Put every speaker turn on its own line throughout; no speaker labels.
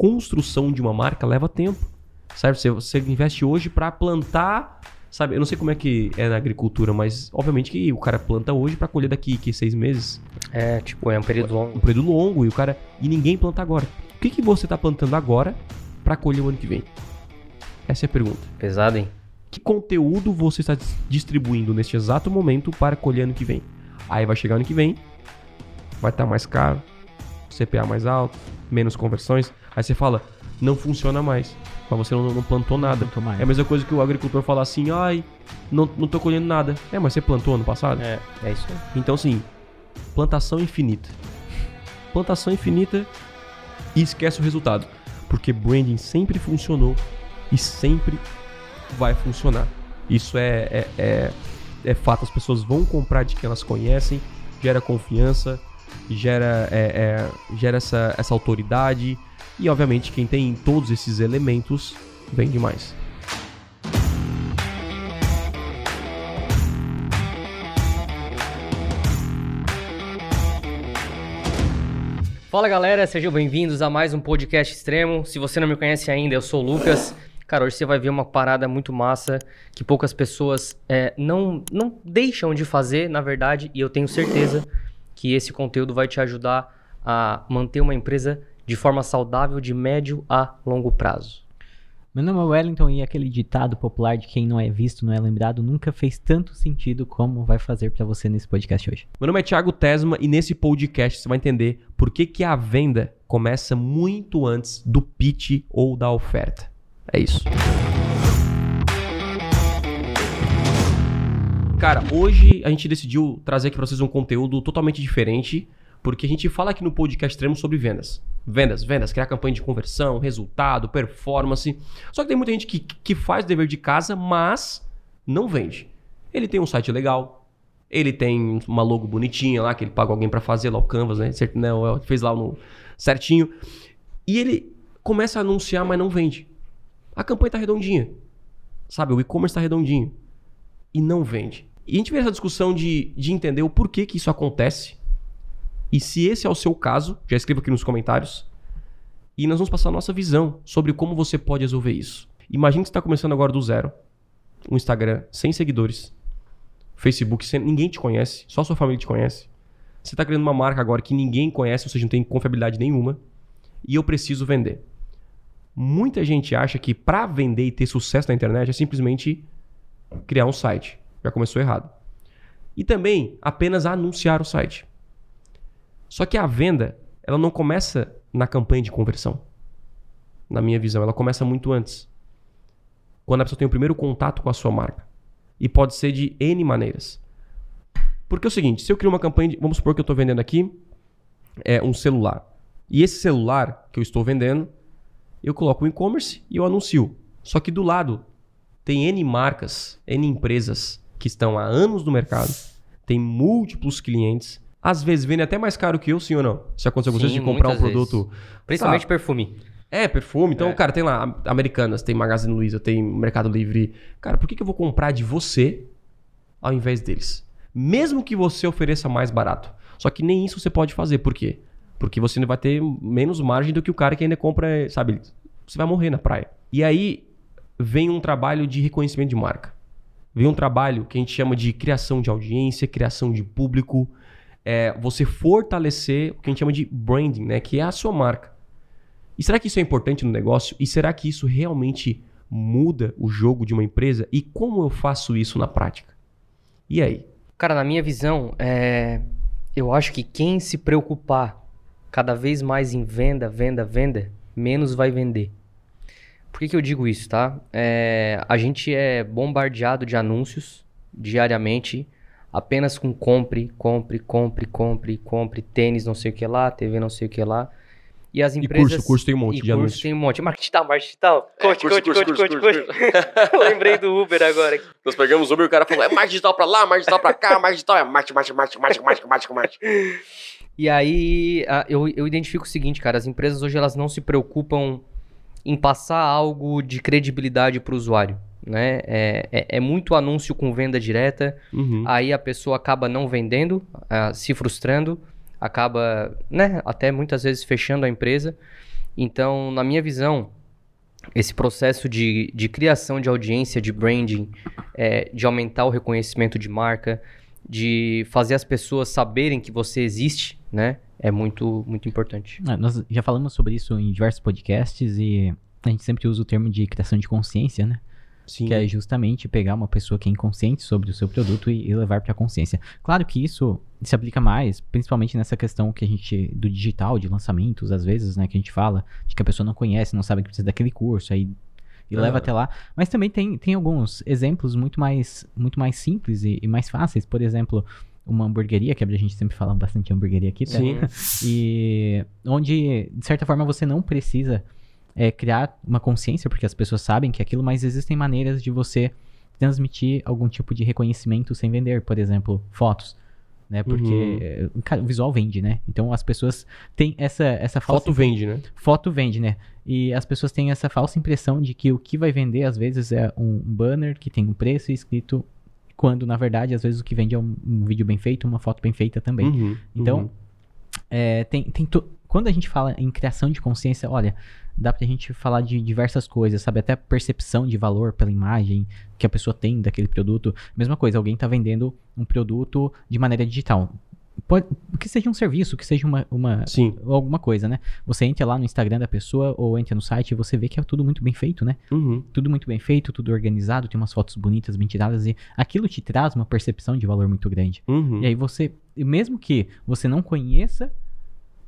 construção de uma marca leva tempo. Sabe? Você, você investe hoje para plantar. Sabe? Eu não sei como é que é na agricultura, mas obviamente que o cara planta hoje para colher daqui que seis meses.
É, tipo, é um período longo.
Um período longo e o cara e ninguém planta agora. O que, que você tá plantando agora para colher o ano que vem? Essa é a pergunta.
Pesado, hein?
Que conteúdo você está distribuindo neste exato momento para colher ano que vem? Aí vai chegar ano que vem, vai estar tá mais caro, CPA mais alto, menos conversões. Aí você fala, não funciona mais. Mas você não, não plantou nada. Não é a mesma coisa que o agricultor falar assim, ai, não, não tô colhendo nada. É, mas você plantou ano passado?
É, é isso aí.
Então, assim, plantação infinita. Plantação infinita e esquece o resultado. Porque branding sempre funcionou e sempre vai funcionar. Isso é, é, é, é fato, as pessoas vão comprar de quem elas conhecem, gera confiança, gera, é, é, gera essa, essa autoridade e, obviamente, quem tem todos esses elementos vende mais.
Fala galera, sejam bem-vindos a mais um podcast extremo. Se você não me conhece ainda, eu sou o Lucas. Cara, hoje você vai ver uma parada muito massa que poucas pessoas é, não, não deixam de fazer, na verdade, e eu tenho certeza que esse conteúdo vai te ajudar a manter uma empresa de forma saudável de médio a longo prazo.
Meu nome é Wellington e aquele ditado popular de quem não é visto não é lembrado nunca fez tanto sentido como vai fazer para você nesse podcast hoje.
Meu nome é Thiago Tesma e nesse podcast você vai entender por que, que a venda começa muito antes do pitch ou da oferta. É isso. Cara, hoje a gente decidiu trazer aqui para vocês um conteúdo totalmente diferente, porque a gente fala aqui no podcast extremo sobre vendas. Vendas, vendas, criar campanha de conversão, resultado, performance. Só que tem muita gente que, que faz dever de casa, mas não vende. Ele tem um site legal, ele tem uma logo bonitinha lá, que ele paga alguém para fazer lá o Canvas, né? Não, né, fez lá no certinho. E ele começa a anunciar, mas não vende. A campanha tá redondinha. Sabe, o e-commerce tá redondinho. E não vende. E a gente vê essa discussão de, de entender o porquê que isso acontece e se esse é o seu caso, já escreva aqui nos comentários. E nós vamos passar a nossa visão sobre como você pode resolver isso. Imagine que você está começando agora do zero. Um Instagram sem seguidores. Facebook sem... ninguém te conhece, só sua família te conhece. Você está criando uma marca agora que ninguém conhece, ou seja, não tem confiabilidade nenhuma. E eu preciso vender. Muita gente acha que para vender e ter sucesso na internet é simplesmente criar um site. Já começou errado. E também apenas anunciar o site. Só que a venda, ela não começa na campanha de conversão. Na minha visão, ela começa muito antes. Quando a pessoa tem o primeiro contato com a sua marca. E pode ser de N maneiras. Porque é o seguinte, se eu crio uma campanha de, vamos supor que eu estou vendendo aqui é um celular. E esse celular que eu estou vendendo, eu coloco o e-commerce e eu anuncio. Só que do lado tem N marcas, N empresas que estão há anos no mercado, tem múltiplos clientes às vezes vendem até mais caro que eu, sim ou não? Se aconteceu com vocês de comprar um produto.
Vezes. Principalmente sabe? perfume.
É, perfume. Então, é. cara, tem lá Americanas, tem Magazine Luiza, tem Mercado Livre. Cara, por que, que eu vou comprar de você ao invés deles? Mesmo que você ofereça mais barato. Só que nem isso você pode fazer. Por quê? Porque você vai ter menos margem do que o cara que ainda compra, sabe? Você vai morrer na praia. E aí vem um trabalho de reconhecimento de marca. Vem um trabalho que a gente chama de criação de audiência, criação de público é você fortalecer o que a gente chama de branding, né? Que é a sua marca. E será que isso é importante no negócio? E será que isso realmente muda o jogo de uma empresa? E como eu faço isso na prática? E aí?
Cara, na minha visão, é... eu acho que quem se preocupar cada vez mais em venda, venda, venda, menos vai vender. Por que, que eu digo isso, tá? É... A gente é bombardeado de anúncios diariamente apenas com compre, compre, compre, compre, compre, tênis não sei o que lá, TV não sei o que lá. E as empresas...
E curso, curso tem um monte
e
de
curso
anúncios.
tem um monte. Marketing digital, marketing digital. Coach, coach, coach, coach, coach, Lembrei do Uber agora.
Nós pegamos o Uber e o cara falou, é marketing digital pra lá, marketing digital pra cá, marketing digital é marketing, marketing, marketing, marketing, marketing, marketing, marketing.
E aí, eu, eu identifico o seguinte, cara, as empresas hoje elas não se preocupam em passar algo de credibilidade para o usuário né? É, é, é, muito anúncio com venda direta, uhum. aí a pessoa acaba não vendendo, uh, se frustrando, acaba, né, até muitas vezes fechando a empresa. Então, na minha visão, esse processo de, de criação de audiência, de branding, é, de aumentar o reconhecimento de marca, de fazer as pessoas saberem que você existe, né? É muito, muito importante.
Ah, nós já falamos sobre isso em diversos podcasts e a gente sempre usa o termo de criação de consciência, né?
Sim.
Que é justamente pegar uma pessoa que é inconsciente sobre o seu produto e, e levar para a consciência. Claro que isso se aplica mais, principalmente nessa questão que a gente do digital, de lançamentos, às vezes, né, que a gente fala, de que a pessoa não conhece, não sabe que precisa daquele curso, aí e
Ah.
leva até lá. Mas também tem, tem alguns exemplos muito mais, muito mais simples e, e mais fáceis. Por exemplo, uma hamburgueria, que a gente sempre fala bastante de hamburgueria aqui, tá?
Sim.
E onde, de certa forma, você não precisa é, criar uma consciência, porque as pessoas sabem que é aquilo, mas existem maneiras de você transmitir algum tipo de reconhecimento sem vender, por exemplo, fotos. Né? Porque
Uhum.
é, cara, o visual vende, né? Então as pessoas têm essa, essa falsa
Foto vende, né?
foto vende, né? E as pessoas têm essa falsa impressão de que o que vai vender, às vezes, é um banner que tem um preço escrito, quando, na verdade, às vezes o que vende é um, um vídeo bem feito, uma foto bem feita também.
Uhum,
Então,
uhum.
É, tem, tem to- Quando a gente fala em criação de consciência, olha, dá pra gente falar de diversas coisas, sabe? Até percepção de valor pela imagem que a pessoa tem daquele produto. Mesma coisa, alguém tá vendendo um produto de maneira digital. Pode, que seja um serviço, que seja uma, uma,
Sim.
ou alguma coisa, né? Você entra lá no Instagram da pessoa ou entra no site e você vê que é tudo muito bem feito, né?
Uhum.
Tudo muito bem feito, tudo organizado, tem umas fotos bonitas, bem tiradas e aquilo te traz uma percepção de valor muito grande.
Uhum.
E aí você, mesmo que você não conheça,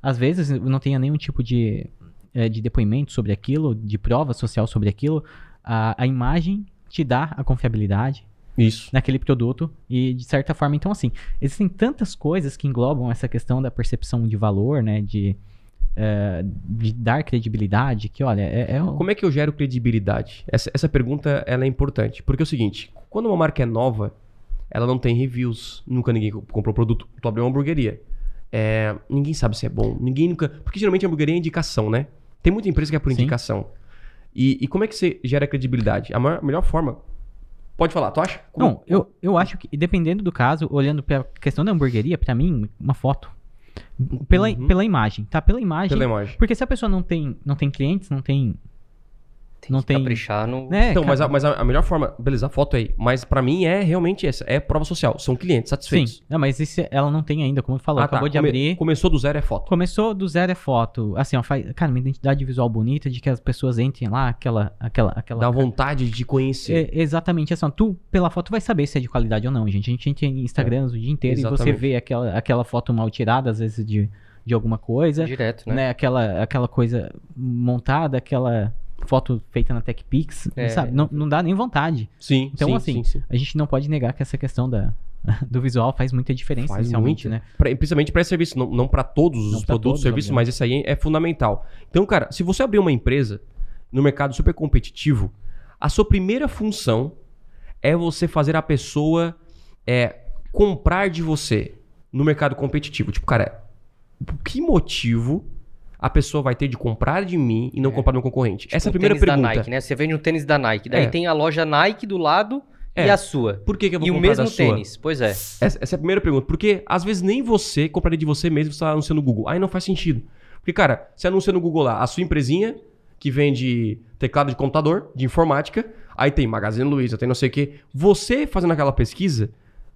às vezes não tenha nenhum tipo de, eh, de depoimento sobre aquilo, de prova social sobre aquilo, a, a imagem te dá a confiabilidade
Isso.
naquele produto e de certa forma, então assim, existem tantas coisas que englobam essa questão da percepção de valor, né, de, eh, de dar credibilidade, que olha, é, é o-
Como é que eu gero credibilidade? Essa, essa pergunta ela é importante. Porque é o seguinte: quando uma marca é nova, ela não tem reviews, nunca ninguém co- comprou produto. Tu abriu uma hamburgueria. É, ninguém sabe se é bom. Ninguém nunca. Porque geralmente a hamburgueria é indicação, né? Tem muita empresa que é por
Sim.
indicação. E, e como é que você gera credibilidade? A maior- melhor forma. Pode falar, tu acha? Como-
Não, eu, eu acho que, dependendo do caso, olhando pra questão da hamburgueria, pra mim, uma foto. Pela,
Uhum.
pela imagem, tá? Pela imagem.
Pela imagem.
Porque se a pessoa não tem, não tem clientes, não tem.
Tem
Não
que
tem-
caprichar no...
Né,
Então, mas, a, mas a, a melhor forma. Beleza, a foto aí. Mas pra mim é realmente essa. É prova social. São clientes
Sim.
satisfeitos.
Não, mas isso ela não tem ainda, como falou.
Ah, tá.
acabou de
Come-
abrir.
Começou do zero é foto.
Começou do zero é foto. Assim, ó, faz, cara, uma identidade visual bonita de que as pessoas entrem lá, aquela. aquela, aquela
Dá vontade de conhecer.
É, exatamente, assim, ó, tu pela foto vai saber se é de qualidade ou não, gente. A gente entra em Instagrams o dia inteiro e você
Exatamente.
vê aquela, aquela foto mal tirada, às vezes, de, de alguma coisa.
Direto, né?
né? Aquela, aquela coisa montada, aquela foto feita na TechPix,
É.
sabe? Não, não dá nem vontade.
Sim,
Então,
sim,
assim,
sim, sim.
A gente não pode negar que essa questão da, do visual faz muita diferença,
Faz
inicialmente,
muito.
né?
Pra- principalmente para serviço, não, não para todos
Não
os produtos e serviços, mas esse aí é fundamental. Então, cara, se você abrir uma empresa no mercado super competitivo, a sua primeira função é você fazer a pessoa é, comprar de você no mercado competitivo. Tipo, cara, que motivo a pessoa vai ter de comprar de mim e não
É.
comprar do meu concorrente? Essa é a
Um
primeira
tênis da
pergunta.
Nike, né? Você vende um tênis da Nike, daí
É.
tem a loja Nike do lado
É.
e a sua.
Por que, que eu vou
E o
comprar
mesmo
da sua?
tênis, pois é.
Essa, essa é a primeira pergunta. Porque às vezes nem você compraria de você mesmo se está anunciando no Google. Aí não faz sentido. Porque, cara, você anuncia no Google lá a sua empresinha, que vende teclado de computador, de informática, aí tem Magazine Luiza, tem não sei o quê. Você fazendo aquela pesquisa,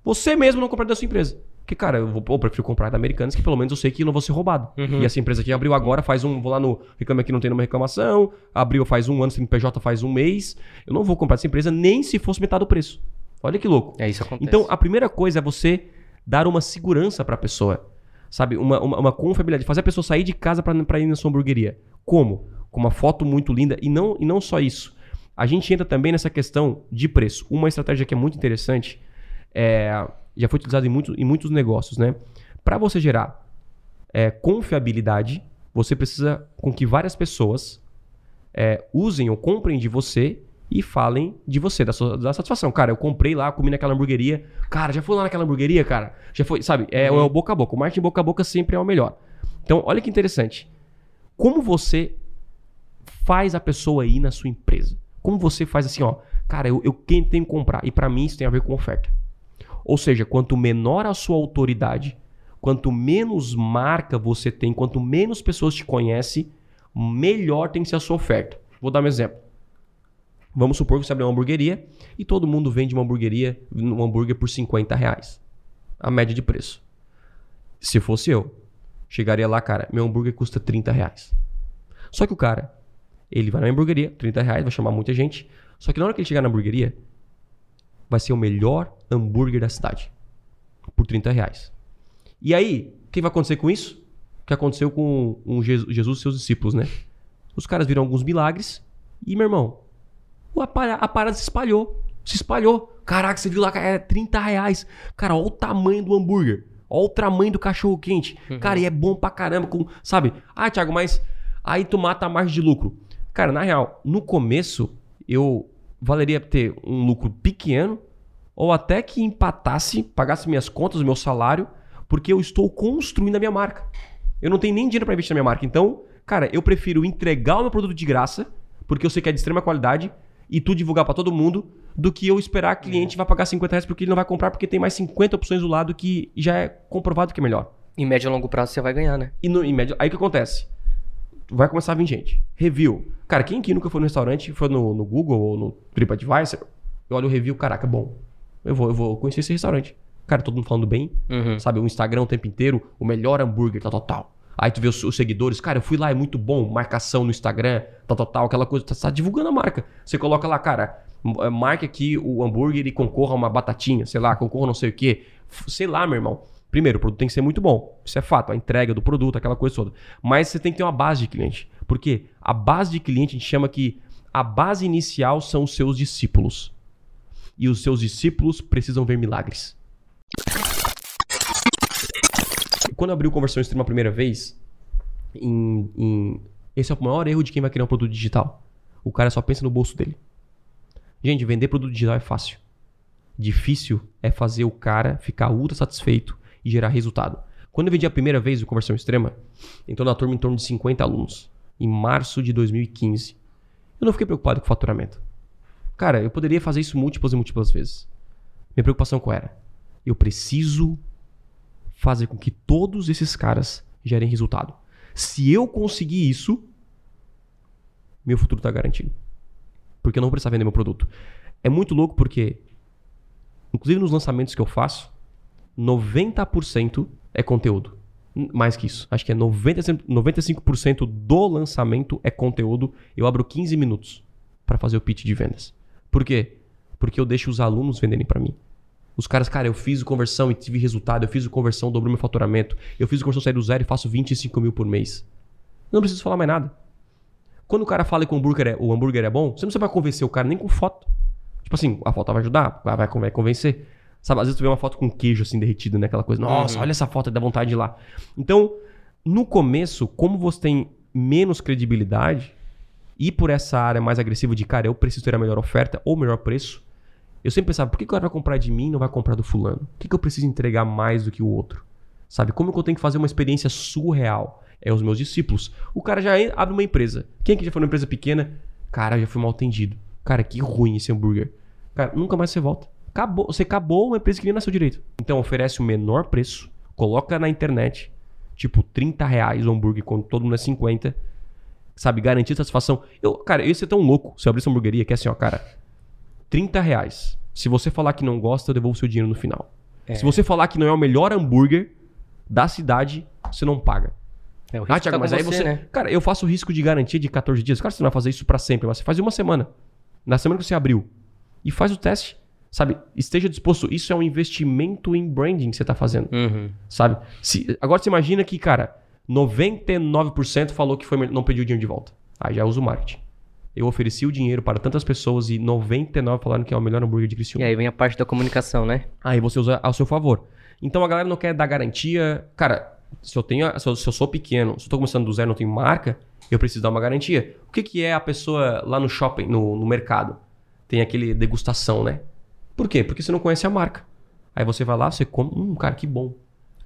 você mesmo não compraria da sua empresa. Porque, cara, eu, vou, eu prefiro comprar da Americanas, que pelo menos eu sei que não vou ser roubado.
Uhum.
E essa empresa aqui abriu agora, faz um. Vou lá no Reclame Aqui, não tem nenhuma reclamação. Abriu faz um ano, CNPJ faz um mês. Eu não vou comprar essa empresa nem se fosse metade do preço. Olha que louco.
É isso que acontece.
Então, a primeira coisa é você dar uma segurança pra pessoa. Sabe? Uma, uma, uma confiabilidade. Fazer a pessoa sair de casa pra ir na sua hamburgueria. Como? Com uma foto muito linda. E não, e não só isso. A gente entra também nessa questão de preço. Uma estratégia que é muito interessante, é, já foi utilizada em, muito, em muitos negócios, né? Para você gerar é, confiabilidade, você precisa com que várias pessoas é, usem ou comprem de você e falem de você, da, sua, da satisfação. Cara, eu comprei lá, comi naquela hamburgueria. Cara, já foi lá naquela hamburgueria, cara? Já foi, sabe? É,
Uhum.
é o boca a boca. O marketing boca a boca sempre é o melhor. Então, olha que interessante. Como você faz a pessoa ir na sua empresa? Como você faz assim, ó, cara, eu, eu quem tenho que comprar? E para mim isso tem a ver com oferta. Ou seja, quanto menor a sua autoridade, quanto menos marca você tem, quanto menos pessoas te conhecem, melhor tem que ser a sua oferta. Vou dar um exemplo. Vamos supor que você abre uma hamburgueria e todo mundo vende uma hamburgueria, um hambúrguer por 50 reais. A média de preço. Se fosse eu, chegaria lá, cara, meu hambúrguer custa 30 reais. Só que o cara, ele vai na hamburgueria, 30 reais, vai chamar muita gente. Só que na hora que ele chegar na hamburgueria, vai ser o melhor hambúrguer da cidade. Por 30 reais. E aí, o que vai acontecer com isso? O que aconteceu com um Jesus, e seus discípulos, né? Os caras viram alguns milagres e, meu irmão, a parada, a parada se espalhou. Se espalhou. Caraca, você viu lá, é 30 reais. Cara, olha o tamanho do hambúrguer. Olha o tamanho do cachorro quente. Uhum. Cara, e é bom pra caramba. Com, sabe? Ah, Thiago, mas aí tu mata a margem de lucro. Cara, na real, no começo, eu valeria ter um lucro pequeno ou até que empatasse, pagasse minhas contas, o meu salário, porque eu estou construindo a minha marca. Eu não tenho nem dinheiro para investir na minha marca. Então, cara, eu prefiro entregar o meu produto de graça, porque eu sei que é de extrema qualidade, e tu divulgar para todo mundo, do que eu esperar que o cliente vai pagar 50 reais porque ele não vai comprar, porque tem mais 50 opções do lado que já é comprovado que é melhor.
Em médio e longo prazo você vai ganhar, né?
E no, em médio, aí o que acontece? Vai começar a vir gente. Review. Cara, quem aqui nunca foi no restaurante, foi no, no Google ou no TripAdvisor, eu olho o review, caraca, bom. Eu vou, eu vou conhecer esse restaurante. Cara, todo mundo falando bem,
Uhum.
sabe? O Instagram o tempo inteiro, o melhor hambúrguer, tal, tal, tal. Aí tu vê os, os seguidores, cara, eu fui lá, é muito bom, marcação no Instagram, tal, tal, tal, aquela coisa, tá, tá divulgando a marca. Você coloca lá, cara, eh, marque aqui o hambúrguer e concorra a uma batatinha, sei lá, concorra não sei o quê. Sei lá, meu irmão. Primeiro, o produto tem que ser muito bom. Isso é fato, a entrega do produto, aquela coisa toda. Mas você tem que ter uma base de cliente. Porque a base de cliente a gente chama que a base inicial são os seus discípulos. E os seus discípulos precisam ver milagres. Quando eu abri o Conversão Extrema a primeira vez, em, em- esse é o maior erro de quem vai criar um produto digital. O cara só pensa no bolso dele. Gente, vender produto digital é fácil. Difícil é fazer o cara ficar ultra satisfeito e gerar resultado. Quando eu vendi a primeira vez o Conversão Extrema, entrou na turma em torno de 50 alunos, em março de 2015. Eu não fiquei preocupado com o faturamento. Cara, eu poderia fazer isso múltiplas e múltiplas vezes. Minha preocupação qual era? Eu preciso fazer com que todos esses caras gerem resultado. Se eu conseguir isso, meu futuro está garantido. Porque eu não vou precisar vender meu produto. É muito louco porque, inclusive nos lançamentos que eu faço, 90% é conteúdo. Mais que isso. Acho que é 90, 95% do lançamento é conteúdo. Eu abro 15 minutos para fazer o pitch de vendas. Por quê? Porque eu deixo os alunos venderem para mim. Os caras, cara, eu fiz o conversão e tive resultado. Eu fiz o conversão, dobrou meu faturamento. Eu fiz o conversão sair do zero e faço 25 mil por mês. Não preciso falar mais nada. Quando o cara fala que o hambúrguer, é, o hambúrguer é bom, você não vai convencer o cara nem com foto. Tipo assim, a foto vai ajudar, vai, vai, vai convencer. Sabe, às vezes tu vê uma foto com queijo assim derretido, né? Aquela coisa, nossa, olha essa foto, dá vontade de ir lá. Então, no começo, como você tem menos credibilidade, ir por essa área mais agressiva de, cara, eu preciso ter a melhor oferta ou o melhor preço, eu sempre pensava, por que, que o cara vai comprar de mim e não vai comprar do fulano? Por que, que eu preciso entregar mais do que o outro? Sabe? Como que eu tenho que fazer uma experiência surreal? É os meus discípulos. O cara já abre uma empresa. Quem aqui já foi numa empresa pequena? Cara, já fui mal atendido. Cara, que ruim esse hambúrguer. Cara, nunca mais você volta. Acabou, você acabou uma empresa que nem nasceu direito. Então oferece o menor preço, coloca na internet, tipo 30 reais o hambúrguer quando todo mundo é 50. Sabe, garantir satisfação. Eu, cara, eu ia ser tão louco se eu abrisse uma hamburgueria que é assim, ó, cara. 30 reais. Se você falar que não gosta, eu devolvo seu dinheiro no final. Se você falar que não é o melhor hambúrguer da cidade, você não paga.
É, o risco
Ah, Thiago,
tá
mas aí você.
né?
Cara, eu faço risco de garantia de 14 dias. Que você não vai fazer isso pra sempre, mas você faz uma semana. Na semana que você abriu. E faz o teste. Sabe? Esteja disposto. Isso é um investimento em branding que você tá fazendo.
Uhum.
Sabe? Se, agora você imagina que, cara, 99% falou que foi, não pediu o dinheiro de volta. Aí já usa o marketing. Eu ofereci o dinheiro para tantas pessoas e 99 falaram que é o melhor hambúrguer de
E
Criciúma.
aí vem a parte da comunicação, né?
Aí você usa ao seu favor. Então a galera não quer dar garantia. Cara, se eu tenho, se eu, se eu sou pequeno, se eu tô começando do zero, não tenho marca, eu preciso dar uma garantia. O que, que é a pessoa lá no shopping, no, no mercado? Tem aquele degustação, né? Por quê? Porque você não conhece a marca. Aí você vai lá, você come, hum, cara, que bom.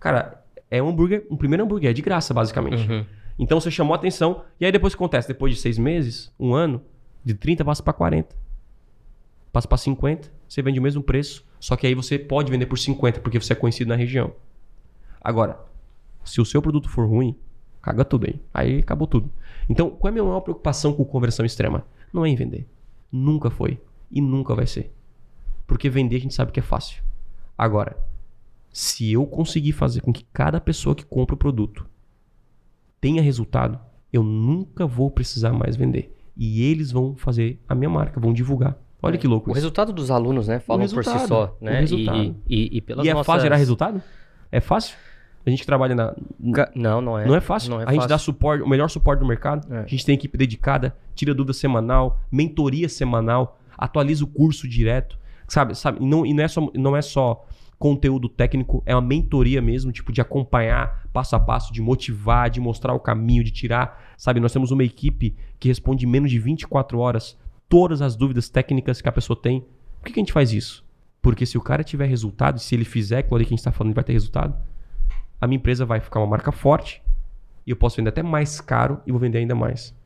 Cara, é um hambúrguer, um primeiro hambúrguer, é de graça, basicamente.
Uhum.
Então você chamou a atenção, e aí depois o que acontece? Depois de seis meses, um ano, de 30 passa para 40. Passa para 50, você vende o mesmo preço, só que aí você pode vender por 50, porque você é conhecido na região. Agora, se o seu produto for ruim, Caga tudo aí. Aí acabou tudo. Então, qual é a minha maior preocupação com conversão extrema? Não é em vender. Nunca foi. E nunca vai ser. Porque vender a gente sabe que é fácil. Agora, se eu conseguir fazer com que cada pessoa que compra o produto tenha resultado, eu nunca vou precisar mais vender. E eles vão fazer a minha marca, vão divulgar. Olha que louco
O
isso.
resultado dos alunos, né? Falam por si só, né? E-. E, e, e pelas
E é
nossas...
fácil gerar resultado? É fácil? A gente que trabalha na.
Não, não é.
Não é fácil.
Não é
a gente
fácil.
dá suporte, o melhor suporte do mercado.
É.
A gente tem equipe dedicada, tira dúvida semanal, mentoria semanal, atualiza o curso direto. Sabe? sabe? E, não, e não, é só, não é só conteúdo técnico, é uma mentoria mesmo, tipo, de acompanhar passo a passo, de motivar, de mostrar o caminho, de tirar. Sabe? Nós temos uma equipe que responde em menos de 24 horas todas as dúvidas técnicas que a pessoa tem. Por que, que a gente faz isso? Porque se o cara tiver resultado, se ele fizer aquilo ali que a gente está falando, ele vai ter resultado, a minha empresa vai ficar uma marca forte e eu posso vender até mais caro e vou vender ainda mais.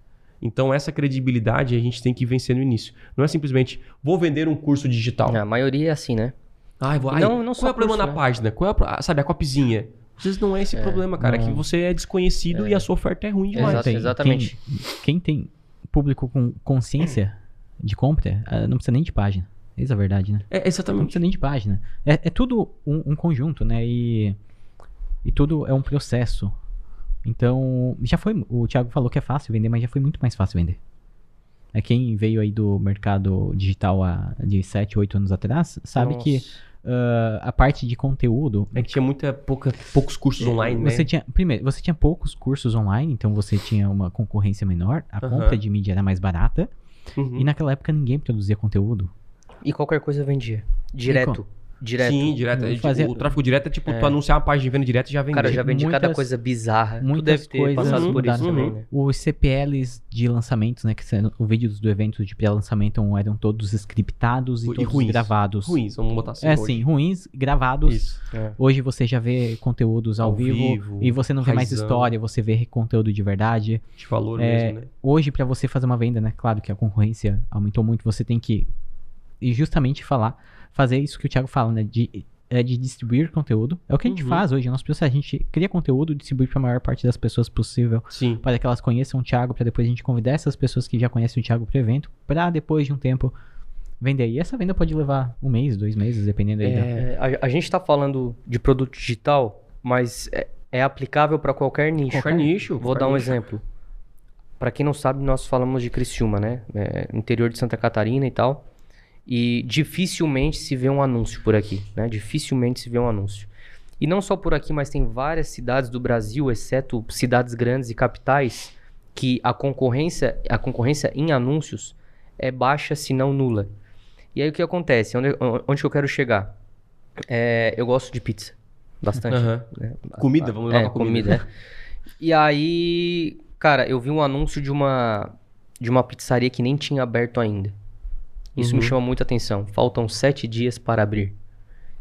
Então essa credibilidade a gente tem que vencer no início. Não é simplesmente vou vender um curso digital.
A maioria é assim, né?
Ai, vou, ai,
Não- não só
qual é o problema
curso,
na
né?
página? Qual é a ah, sabe a copyzinha? Às vezes não é esse problema, cara. É que
não.
você é desconhecido e a sua oferta é ruim demais.
Exato,
Tem-
exatamente.
Quem, quem tem público com consciência de compra, ah, não precisa nem de página. Essa é a verdade, né?
É,
Não
exatamente.
precisa nem de página. É, é tudo um, um conjunto, né? E, e tudo é um processo. Então, já foi. O Thiago falou que é fácil vender, mas já foi muito mais fácil vender. É quem veio aí do mercado digital há, de 7, 8 anos atrás, sabe que
Nossa.
ah, a parte de conteúdo.
É que tinha muita pouca, poucos cursos online, né?
Você tinha, primeiro, você tinha poucos cursos online, então você tinha uma concorrência menor, a
Aham.
compra de mídia era mais barata,
Uhum.
e naquela época ninguém produzia conteúdo.
E qualquer coisa vendia. Direto. Direto.
Sim, direto.
Eu
É,
fazia-
O tráfego direto é tipo
É.
tu anunciar uma página de venda direta e já vender.
Cara, já vendi cada
Muitas-
coisa bizarra. Tu
muitas
deve ter
coisas
passado por isso também,
Uhum.
né?
Os CPLs de lançamentos, né, que são os vídeos do evento de pré-lançamento eram todos scriptados e,
E
todos
ruins.
gravados.
Ruins, vamos botar assim.
É,
hoje.
sim, ruins, gravados.
Isso.
É.
Hoje você já vê conteúdos ao,
Ao
vivo,
vivo,
e você não vê mais
raizão.
história, você vê conteúdo de verdade.
De valor
É,
mesmo, né?
Hoje, pra você fazer uma venda, né? Claro que a concorrência aumentou muito, você tem que e justamente falar, fazer isso que o Thiago fala, né? De, é de distribuir conteúdo. É o que a gente
Uhum.
faz hoje. Nosso processo, a gente cria conteúdo distribui pra maior parte das pessoas possível,
Sim.
para que elas conheçam o Thiago, pra depois a gente convidar essas pessoas que já conhecem o Thiago pro evento, pra depois de um tempo vender. E essa venda pode levar um mês, dois meses, dependendo aí. da-
É, a, a gente tá falando de produto digital, mas é, é aplicável para qualquer nicho.
Qualquer nicho.
Vou dar um
nicho.
exemplo. Pra quem não sabe, nós falamos de Criciúma, né? É, interior de Santa Catarina e tal. E dificilmente se vê um anúncio por aqui, né? Dificilmente se vê um anúncio. E não só por aqui, mas tem várias cidades do Brasil, exceto cidades grandes e capitais, que a concorrência, a concorrência em anúncios é baixa, se não nula. E aí o que acontece? Onde, onde eu quero chegar? É, eu gosto de pizza. Bastante.
Aham.
né?
Comida, vamos levar
É,
pra comida.
comida. é. E aí, cara, eu vi um anúncio de uma de uma pizzaria que nem tinha aberto ainda. Isso me
Uhum.
chama muita atenção. Faltam sete dias para abrir.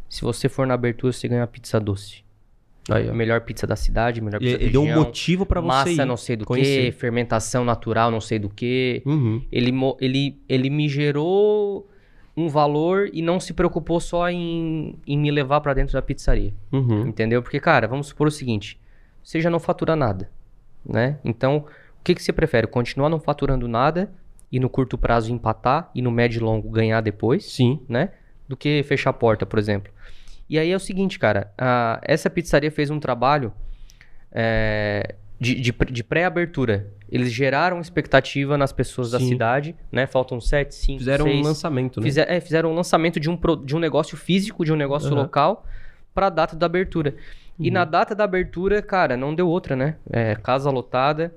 Se você for na abertura, você ganha uma pizza doce.
Aí,
melhor pizza da cidade, melhor pizza da
Ele deu um
região.
motivo pra você
Massa não sei do que,
conhecer.
fermentação natural não sei do que.
Uhum.
Ele, ele, ele me gerou um valor e não se preocupou só em, em me levar para dentro da pizzaria.
Uhum.
Entendeu? Porque, cara, vamos supor o seguinte: você já não fatura nada, né? Então, o que, que você prefere? Continuar não faturando nada e no curto prazo empatar e no médio e longo ganhar depois,
Sim.
né? Do que fechar a porta, por exemplo. E aí é o seguinte, cara: a- essa pizzaria fez um trabalho é, de, de, de pré-abertura. Eles geraram expectativa nas pessoas da
Sim.
cidade, né? Faltam sete, cinco,
Fizeram um
seis,
lançamento, né?
Fizer- é, fizeram um lançamento de um, pro- de um negócio físico, de um negócio
Aham.
local, pra data da abertura. E
Uhum.
na data da abertura, cara, não deu outra, né? É, casa lotada.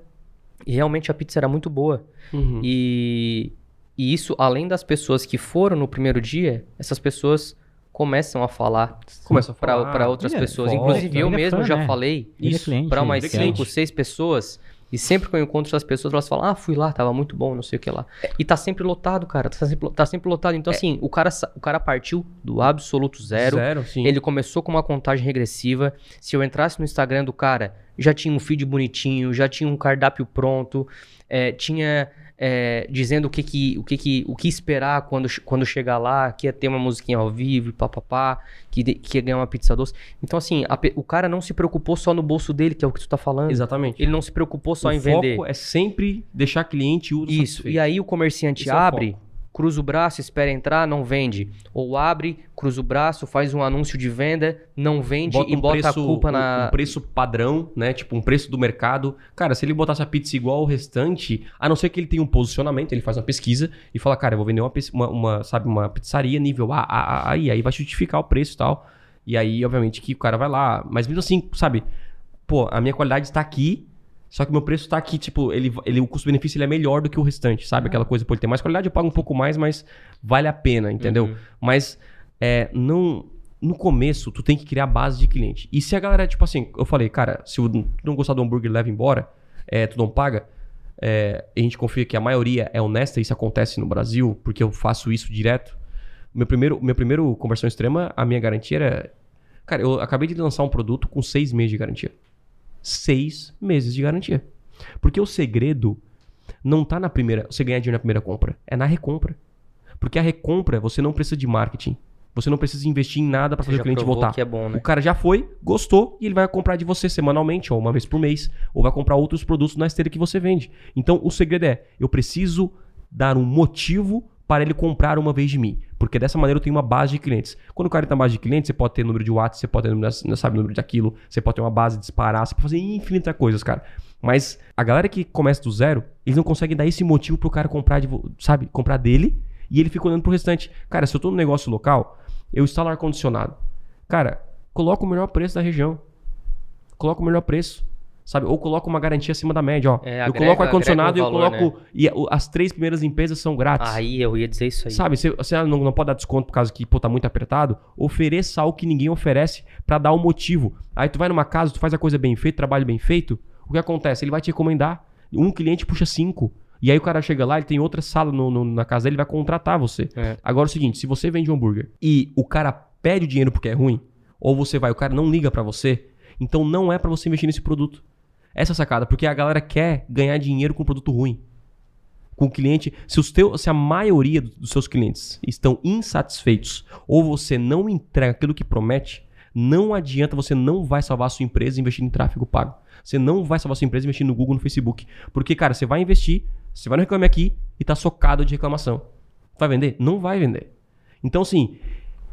E realmente a pizza era muito boa.
Uhum.
E, e isso, além das pessoas que foram no primeiro dia, essas pessoas começam a falar
Começa a falar.
para outras
ele é
pessoas. Inclusive, eu
é
mesmo
fã,
já
né?
falei
é
para umas
ele é
cinco,
cliente.
seis pessoas. E sempre que eu encontro essas pessoas, elas falam: Ah, fui lá, tava muito bom, não sei o que lá. E tá sempre lotado, cara. Tá sempre, tá sempre lotado. Então, assim, o cara, o cara partiu do absoluto zero.
Zero, sim.
Ele começou com uma contagem regressiva. Se eu entrasse no Instagram do cara, já tinha um feed bonitinho, já tinha um cardápio pronto, é, tinha é, dizendo o que que, o que que, o que esperar quando, quando chegar lá, que ia ter uma musiquinha ao vivo, papapá, que, que ia ganhar uma pizza doce. Então, assim, a o cara não se preocupou só no bolso dele, que é o que tu tá falando.
Exatamente.
Ele não se preocupou só
o
em
foco
vender.
é sempre deixar cliente e
Isso.
satisfeito.
E aí o comerciante
Esse é o
abre, cruza o braço, espera entrar, não vende. Ou abre, cruza o braço, faz um anúncio de venda, não vende e
um
bota
preço-
a culpa
um-
na.
Um preço padrão, né? Tipo, um preço do mercado. Cara, se ele botasse a pizza igual ao restante, a não ser que ele tenha um posicionamento, ele faz uma pesquisa e fala, cara, eu vou vender uma, uma, uma, sabe, uma pizzaria nível A, A, A, A, e aí vai justificar o preço e tal. E aí, obviamente, que o cara vai lá. Mas mesmo assim, sabe? Pô, a minha qualidade está aqui, só que o meu preço está aqui, tipo, ele, ele, o custo-benefício ele é melhor do que o restante, sabe? Aquela coisa, pô, ele tem mais qualidade, eu pago um pouco mais, mas vale a pena, entendeu?
Uhum.
Mas é, não. No começo, tu tem que criar base de cliente. E se a galera, tipo assim, eu falei, cara, se tu não gostar do hambúrguer, leva embora, é, tu não paga. é, a gente confia que a maioria é honesta, isso acontece no Brasil, porque eu faço isso direto. Meu primeiro, meu primeiro conversão extrema, a minha garantia era. Cara, eu acabei de lançar um produto com seis meses de garantia. Seis meses de garantia. Porque o segredo não tá na primeira. Você ganhar dinheiro na primeira compra. É na recompra. Porque a recompra, você não precisa de marketing. Você não precisa investir em nada para fazer o cliente voltar.
é bom, né?
O cara já foi, gostou e ele vai comprar de você semanalmente, ou uma vez por mês, ou vai comprar outros produtos na esteira que você vende. Então o segredo é: eu preciso dar um motivo para ele comprar uma vez de mim. Porque dessa maneira eu tenho uma base de clientes. Quando o cara tem uma base de clientes, você pode ter número de WhatsApp, você pode ter número, da- sabe, número daquilo, você pode ter uma base disparar, você pode fazer infinitas coisas, cara. Mas a galera que começa do zero, eles não conseguem dar esse motivo pro cara comprar, de, sabe, comprar dele e ele fica olhando pro restante. Cara, se eu tô no negócio local, eu instalo ar-condicionado. Cara, coloca o melhor preço da região. Coloca o melhor preço. Sabe? Ou coloca uma garantia acima da média, ó.
É,
eu
agrega-
coloco ar-condicionado e eu coloco. E o- as três primeiras limpezas são grátis.
Aí eu ia dizer isso aí.
Sabe, você, você não, não pode dar desconto por causa que, pô, tá muito apertado. Ofereça algo que ninguém oferece pra dar o motivo. Aí tu vai numa casa, tu faz a coisa bem feita, trabalho bem feito. O que acontece? Ele vai te recomendar. Um cliente puxa cinco. E aí o cara chega lá, ele tem outra sala no- no- na casa dele, ele vai contratar você.
É.
Agora é o seguinte, se você vende um hambúrguer e o cara pede o dinheiro porque é ruim, ou você vai, o cara não liga pra você, então não é pra você investir nesse produto. Essa é a sacada, porque a galera quer ganhar dinheiro com produto ruim com o cliente, se, os teu, se a maioria do- dos seus clientes estão insatisfeitos ou você não entrega aquilo que promete, não adianta, você não vai salvar a sua empresa investindo em tráfego pago. Você não vai salvar a sua empresa investindo no Google, no Facebook. Porque, cara, você vai investir, você vai no Reclame Aqui e tá socado de reclamação. Vai vender? Não vai vender. Então, assim,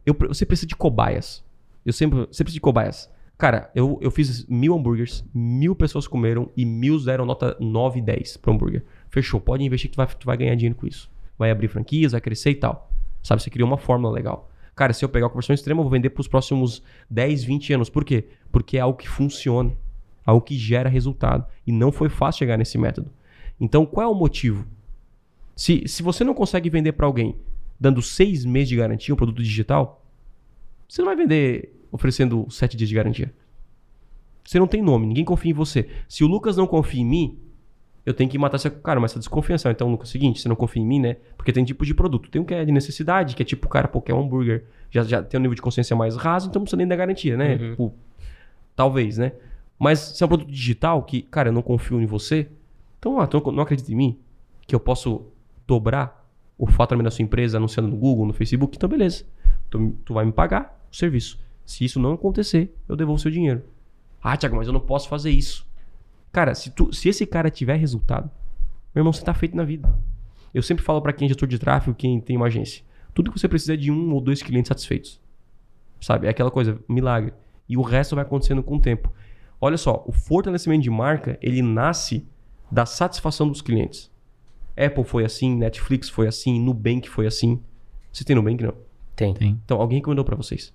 eu, você precisa de cobaias. Eu sempre. Você precisa de cobaias. Cara, eu, eu fiz mil hambúrgueres, mil pessoas comeram e mil deram nota 9 e 10 pro hambúrguer. Fechou, pode investir que tu vai, tu vai ganhar dinheiro com isso. Vai abrir franquias, vai crescer e tal. Sabe, você criou uma fórmula legal. Cara, se eu pegar a conversão extrema, eu vou vender pros próximos 10, 20 anos. Por quê? Porque é algo que funciona. Algo que gera resultado. E não foi fácil chegar nesse método. Então, qual é o motivo? Se, se você não consegue vender para alguém dando seis meses de garantia um produto digital, você não vai vender oferecendo sete dias de garantia. Você não tem nome, ninguém confia em você. Se o Lucas não confia em mim, eu tenho que matar essa. Cara, mas essa desconfiança. Então, Lucas, é o seguinte, você não confia em mim, né? Porque tem tipo de produto. Tem um que é de necessidade, que é tipo, cara, pô, quer um hambúrguer. Já, já tem um nível de consciência mais raso, então não precisa nem da garantia, né?
Uhum.
Tipo, talvez, né? Mas se é um produto digital, que, cara, eu não confio em você, então, ah, tu não, não acredita em mim? Que eu posso dobrar o faturamento da sua empresa anunciando no Google, no Facebook? Então, beleza. Tu, tu vai me pagar o serviço. Se isso não acontecer, eu devolvo seu dinheiro. Ah, Thiago, mas eu não posso fazer isso. Cara, se, tu, se esse cara tiver resultado, meu irmão, você tá feito na vida. Eu sempre falo pra quem é gestor de tráfego, quem tem uma agência. Tudo que você precisa é de um ou dois clientes satisfeitos. Sabe? É aquela coisa, milagre. E o resto vai acontecendo com o tempo. Olha só, o fortalecimento de marca, ele nasce da satisfação dos clientes. Apple foi assim, Netflix foi assim, Nubank foi assim. Você tem Nubank, não?
Tem.
Tem.
Então, alguém recomendou pra vocês.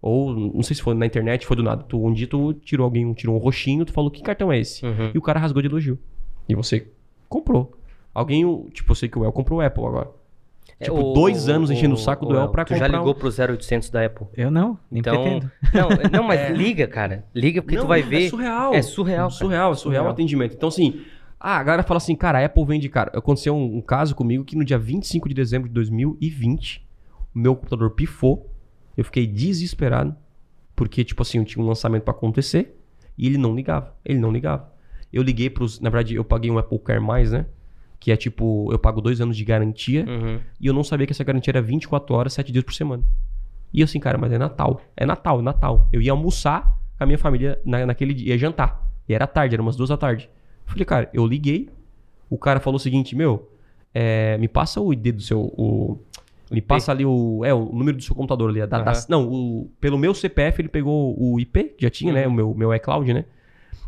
Ou, não sei se foi na internet, foi do nada. Tu, um dia tu tirou alguém, tirou um roxinho, tu falou, que cartão é esse?
Uhum.
E o cara rasgou de elogio. E você comprou. Alguém, tipo, eu sei que o El comprou o Apple agora. Tipo,
É, o-
dois anos
o-
enchendo o saco do El pra
Tu
comprar
já ligou
um-
pro 0800 da Apple?
Eu não, nem
Então,
pretendo.
não, não, mas liga, cara. Liga porque
Não,
tu vai
É
ver.
surreal.
É surreal, cara.
surreal, é surreal o atendimento. Então, assim, ah, a galera fala assim, cara, a Apple vende, cara. Aconteceu um, um caso comigo que no dia 25 de dezembro de 2020, o meu computador pifou. Eu fiquei desesperado. Porque, tipo assim, eu tinha um lançamento pra acontecer e ele não ligava. Ele não ligava. Eu liguei pros. Na verdade, eu paguei um Apple Care mais, né? que é tipo, eu pago dois anos de garantia
Uhum.
e eu não sabia que essa garantia era 24 horas, 7 dias por semana. E eu assim, cara, mas é Natal. É Natal, é Natal. Eu ia almoçar com a minha família na, naquele dia, ia jantar. E era tarde, era umas duas da tarde. Falei, cara, eu liguei. O cara falou o seguinte, meu, é, me passa o ID do seu. O, me passa ali o. É, o número do seu computador ali. a não, o- pelo meu CPF ele pegou o IP, já tinha, né? O meu, meu iCloud, né?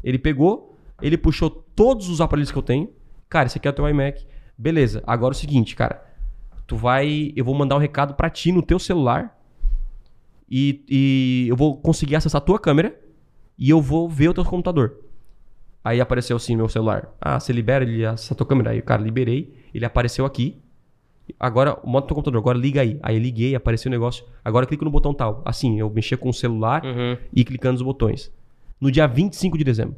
Ele pegou, ele puxou todos os aparelhos que eu tenho. Cara, esse aqui é o teu iMac. Beleza, agora é o seguinte, cara. Tu vai. Eu vou mandar um recado pra ti no teu celular. E, e eu vou conseguir acessar a tua câmera. E eu vou ver o teu computador. Aí apareceu assim meu celular. Ah, você libera ele acessa a tua câmera. Aí, cara, liberei. Ele apareceu aqui. Agora, modo teu computador, agora liga aí. Aí liguei, apareceu o negócio. Agora clica no botão tal. Assim, eu mexia com o celular
Uhum.
e clicando nos botões. No dia 25 de dezembro.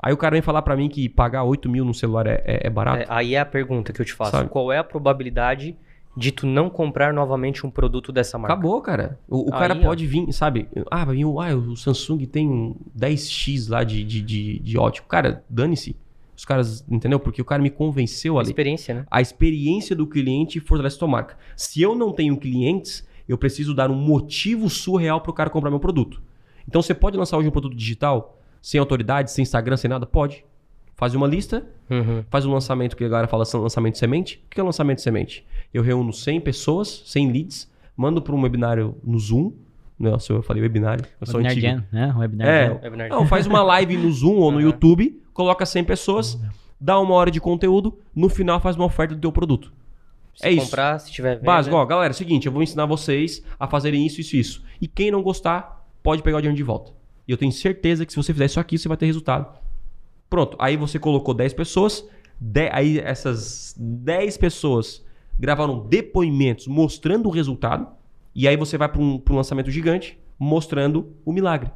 Aí o cara vem falar pra mim que pagar 8 mil no celular é, é- é barato.
É, aí é a pergunta que eu te faço.
Sabe?
Qual é a probabilidade de tu não comprar novamente um produto dessa marca?
Acabou, cara. O, o
Aí,
cara
ó.
pode vir, sabe? Ah, vai vir o, ah, o Samsung tem um 10x lá de, de, de, de ótico. Cara, dane-se. Os caras, entendeu? Porque o cara me convenceu ali.
Experiência, né?
A experiência do cliente fortalece a tua marca. Se eu não tenho clientes, eu preciso dar um motivo surreal para o cara comprar meu produto. Então você pode lançar hoje um produto digital sem autoridade, sem Instagram, sem nada? Pode. Faz uma lista,
Uhum.
faz um lançamento que a galera fala lançamento de semente. O que é lançamento de semente? Eu reúno 100 pessoas, 100 leads, mando para um webinário no Zoom. Nossa, eu falei webinário, eu sou
Webinar
antigo.
Jam, né? Webinar
É,
Jam.
Webinar
não, faz uma live no Zoom ou no
Aham.
YouTube, coloca 100 pessoas, dá uma hora de conteúdo, no final faz uma oferta do teu produto.
Se
é isso.
comprar, se tiver venda.
Básico, ó, galera, é o seguinte, eu vou ensinar vocês a fazerem isso, isso, isso. E quem não gostar, pode pegar o dinheiro de volta. E eu tenho certeza que se você fizer isso aqui, você vai ter resultado. Pronto, aí você colocou 10 pessoas, de- aí essas 10 pessoas gravaram depoimentos mostrando o resultado, e aí você vai para um, pra um lançamento gigante mostrando o milagre.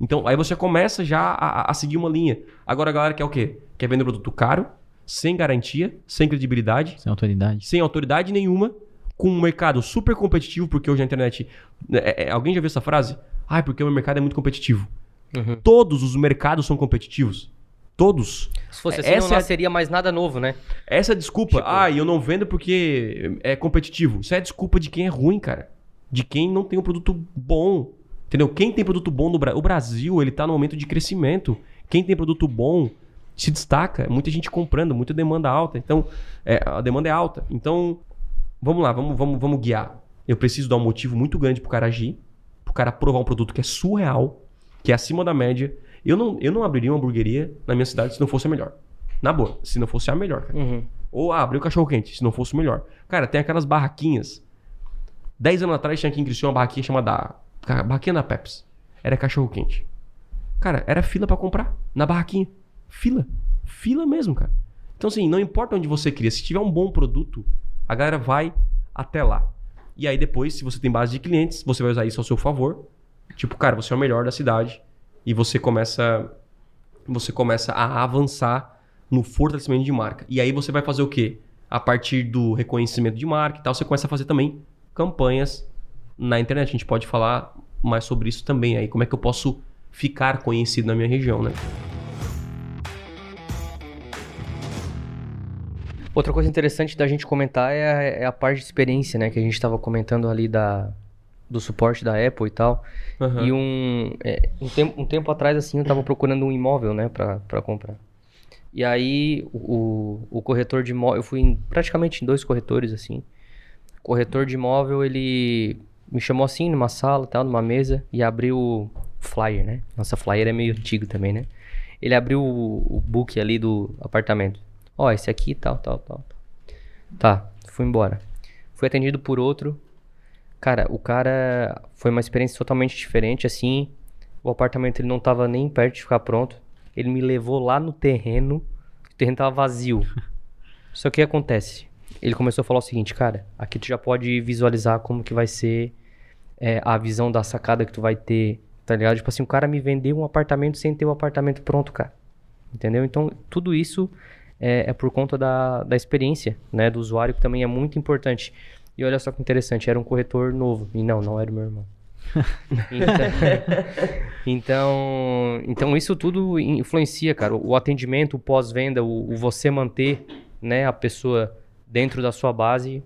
Então, aí você começa já a, a seguir uma linha. Agora a galera quer o quê? Quer vender produto caro, sem garantia, sem credibilidade,
Sem autoridade.
sem autoridade nenhuma, com um mercado super competitivo, porque hoje a internet. é- é- alguém já viu essa frase? Ah, porque o meu mercado é muito competitivo.
Uhum.
Todos os mercados são competitivos. Todos.
Se fosse assim,
Essa
não
é a-
nasceria mais nada novo, né?
Essa desculpa,
Tipo-
ah, eu não vendo porque é competitivo. Isso é desculpa de quem é ruim, cara. De quem não tem um produto bom. Entendeu? Quem tem produto bom no Brasil. O Brasil, ele tá no momento de crescimento. Quem tem produto bom se destaca. Muita gente comprando, muita demanda alta. Então, é, a demanda é alta. Então, vamos lá, vamos, vamos, vamos guiar. Eu preciso dar um motivo muito grande pro cara agir. Pro cara provar um produto que é surreal, que é acima da média. Eu não, eu não abriria uma hamburgueria na minha cidade se não fosse a melhor. Na boa, se não fosse a melhor, cara.
Uhum.
Ou ah, abrir o cachorro quente, se não fosse o melhor. Cara, tem aquelas barraquinhas. Dez anos atrás tinha aqui em Criciúma uma barraquinha chamada. Barraquinha da Peps. Era cachorro quente. Cara, era fila pra comprar. Na barraquinha. Fila. Fila mesmo, cara. Então, assim, não importa onde você cria. Se tiver um bom produto, a galera vai até lá. E aí depois, se você tem base de clientes, você vai usar isso ao seu favor. Tipo, cara, você é o melhor da cidade. E você começa. Você começa a avançar no fortalecimento de marca. E aí você vai fazer o quê? A partir do reconhecimento de marca e tal, você começa a fazer também campanhas na internet. A gente pode falar mais sobre isso também aí. Como é que eu posso ficar conhecido na minha região, né?
Outra coisa interessante da gente comentar é a, é a parte de experiência, né? Que a gente estava comentando ali da, do suporte da Apple e tal.
Aham.
E um, é, um, tempo, um tempo atrás, assim, eu tava procurando um imóvel, né, pra comprar. E aí, o, o corretor de imóvel, eu fui em, praticamente em dois corretores, assim. Corretor de imóvel, ele me chamou assim, numa sala, tal, numa mesa, e abriu o flyer, né? Nossa, flyer é meio antigo também, né? Ele abriu o, o book ali do apartamento. Ó, esse aqui, tal, tal, tal. Tá, fui embora. Fui atendido por outro, Cara, o cara foi uma experiência totalmente diferente, assim. O apartamento ele não tava nem perto de ficar pronto. Ele me levou lá no terreno. O terreno tava vazio. Só que o que acontece? Ele começou a falar o seguinte, cara, aqui tu já pode visualizar como que vai ser é, a visão da sacada que tu vai ter, tá ligado? Tipo assim, o cara me vendeu um apartamento sem ter o apartamento pronto, cara. Entendeu? Então, tudo isso é, é por conta da, da experiência, né, do usuário, que também é muito importante. E olha só que interessante, era um corretor novo. E não, não era o meu irmão. então, então, então isso tudo influencia, cara. O atendimento, o pós-venda, o, o você manter né, a pessoa dentro da sua base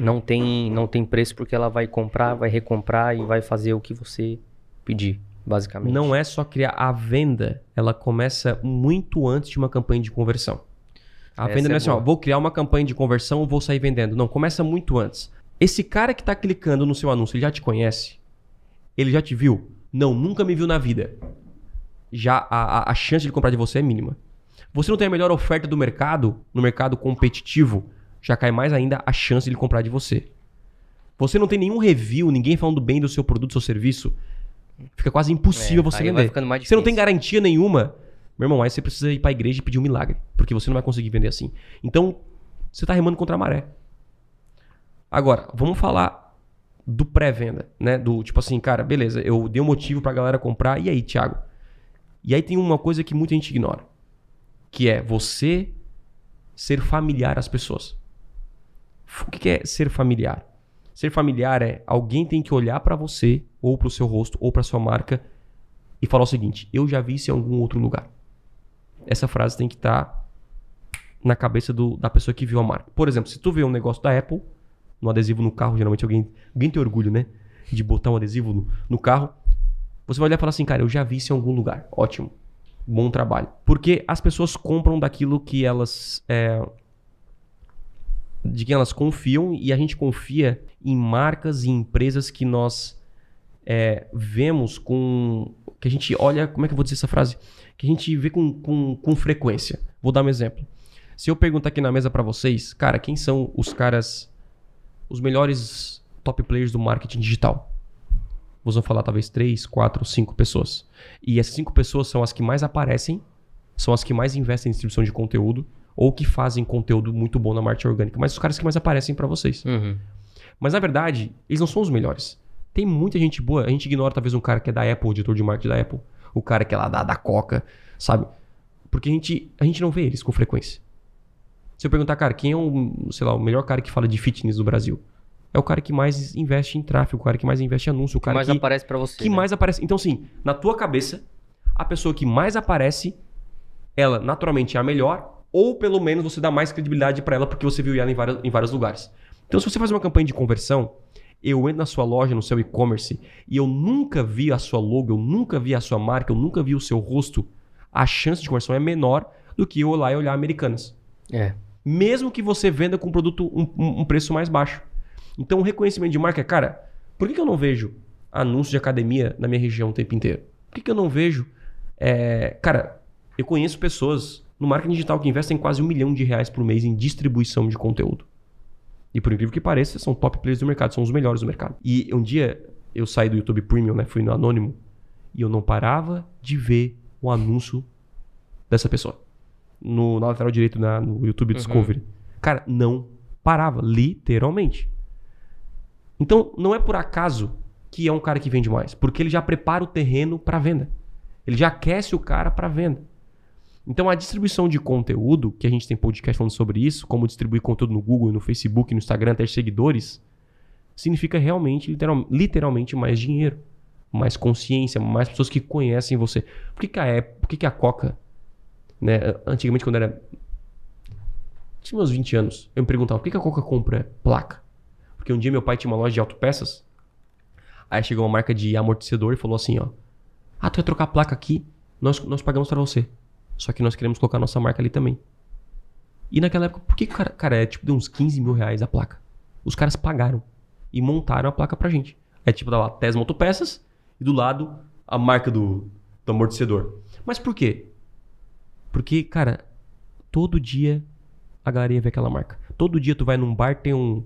não tem, não tem preço porque ela vai comprar, vai recomprar e vai fazer o que você pedir, basicamente.
Não é só criar a venda, ela começa muito antes de uma campanha de conversão. A
Essa
venda não
é
é assim, ó, vou criar uma campanha de conversão, vou sair vendendo. Não, começa muito antes. Esse cara que tá clicando no seu anúncio, ele já te conhece? Ele já te viu? Não, nunca me viu na vida. Já a, a, chance de comprar de você é mínima. Você não tem a melhor oferta do mercado, no mercado competitivo, já cai mais ainda a chance de ele comprar de você. Você não tem nenhum review, ninguém falando bem do seu produto, do seu serviço, fica quase impossível
É,
você vender. Você não tem garantia nenhuma. Meu irmão, aí você precisa ir pra igreja e pedir um milagre. Porque você não vai conseguir vender assim. Então, você tá remando contra a maré. Agora, vamos falar do pré-venda, né? Do tipo assim, cara, beleza, eu dei um motivo pra galera comprar. E aí, Thiago? E aí tem uma coisa que muita gente ignora. Que é você ser familiar às pessoas. O que é ser familiar? Ser familiar é alguém tem que olhar pra você, ou pro seu rosto, ou pra sua marca, e falar o seguinte: eu já vi isso em algum outro lugar. Essa frase tem que estar na cabeça do- da pessoa que viu a marca. Por exemplo, se tu vê um negócio da Apple, no adesivo no carro, geralmente alguém, alguém tem orgulho, né? De botar um adesivo no, no carro. Você vai olhar e falar assim, cara, eu já vi isso em algum lugar. Ótimo. Bom trabalho. Porque as pessoas compram daquilo que elas. é, de quem elas confiam e a gente confia em marcas e empresas que nós é, vemos com. que a gente olha. Como é que eu vou dizer essa frase? Que a gente vê com, com, com frequência. Vou dar um exemplo. Se eu perguntar aqui na mesa pra vocês, cara, quem são os caras. os melhores top players do marketing digital? Vocês vão falar talvez três, quatro, cinco pessoas. E essas cinco pessoas são as que mais aparecem, são as que mais investem em distribuição de conteúdo ou que fazem conteúdo muito bom na marketing orgânica, mas os caras que mais aparecem pra vocês.
Uhum.
Mas na verdade, eles não são os melhores. Tem muita gente boa. A gente ignora talvez um cara que é da Apple, o diretor de marketing da Apple. O cara que é lá da, da Coca, sabe? Porque a gente, a gente não vê eles com frequência. Se eu perguntar, cara, quem é o, sei lá, o melhor cara que fala de fitness do Brasil? É o cara que mais investe em tráfego, o cara que mais investe em anúncio, o
O que
cara
mais
que,
aparece pra você.
que
né?
mais aparece. Então, sim, na tua cabeça, a pessoa que mais aparece, ela naturalmente é a melhor, ou pelo menos você dá mais credibilidade pra ela porque você viu ela em, vários- em vários lugares. Então, se você faz uma campanha de conversão, eu entro na sua loja, no seu e-commerce, e eu nunca vi a sua logo, eu nunca vi a sua marca, eu nunca vi o seu rosto, a chance de conversão é menor do que eu lá e olhar Americanas
É.
mesmo que você venda com um produto um, um- preço mais baixo. Então, o reconhecimento de marca, cara, por que, que eu não vejo anúncio de academia na minha região o tempo inteiro? Por que, que eu não vejo. é, Cara, eu conheço pessoas no marketing digital que investem quase um milhão de reais por mês em distribuição de conteúdo. E por incrível que pareça, são top players do mercado, são os melhores do mercado. E um dia eu saí do YouTube Premium, né? Fui no Anônimo, e eu não parava de ver o anúncio dessa pessoa. No, na lateral direito, na, no YouTube Discovery. Cara, não parava, literalmente. Então, não é por acaso que é um cara que vende mais, porque ele já prepara o terreno para venda. Ele já aquece o cara para venda. Então, a distribuição de conteúdo, que a gente tem podcast falando sobre isso, como distribuir conteúdo no Google, no Facebook, no Instagram, ter seguidores, significa realmente, literal- literalmente, mais dinheiro, mais consciência, mais pessoas que conhecem você. Por que, que a Apple, por que, que a Coca, né, antigamente quando era tinha meus 20 anos, eu me perguntava por que, que a Coca compra placa? Porque um dia meu pai tinha uma loja de autopeças, aí chegou uma marca de amortecedor e falou assim, ó, ah, tu vai trocar a placa aqui, nós, nós pagamos pra você. Só que nós queremos colocar a nossa marca ali também. E naquela época, por que, cara, cara, é tipo de uns 15 mil reais a placa? Os caras pagaram e montaram a placa pra gente. É tipo, da lá, Tesma Autopeças e do lado a marca do, do amortecedor. Mas por quê? Porque, cara, todo dia a galera ia ver aquela marca. Todo dia tu vai num bar, tem um,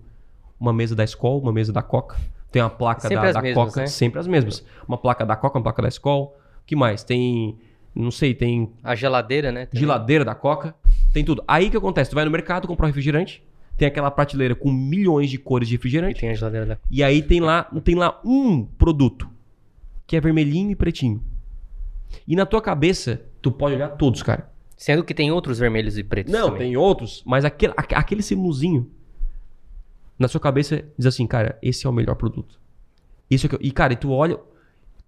uma mesa da Skol, uma mesa da Coca, tem uma placa
Sempre
da, da
mesmas,
Coca,
né?
sempre as mesmas. Uma placa da Coca, uma placa da Skol. O que mais? Tem, não sei, tem
A geladeira, né? também.
geladeira da Coca, tem tudo. Aí o que acontece? Tu vai no mercado comprar um refrigerante, tem aquela prateleira com milhões de cores de
E
refrigerante,
tem a geladeira da...
e aí tem lá, tem lá um produto que é vermelhinho e pretinho. E na tua cabeça, tu pode olhar todos, cara.
Sendo que tem outros vermelhos e pretos
Não,
também.
tem outros, mas aquele, aque- aquele símbolozinho na sua cabeça diz assim, cara, esse é o melhor produto. Isso é que eu- e cara, e tu olha,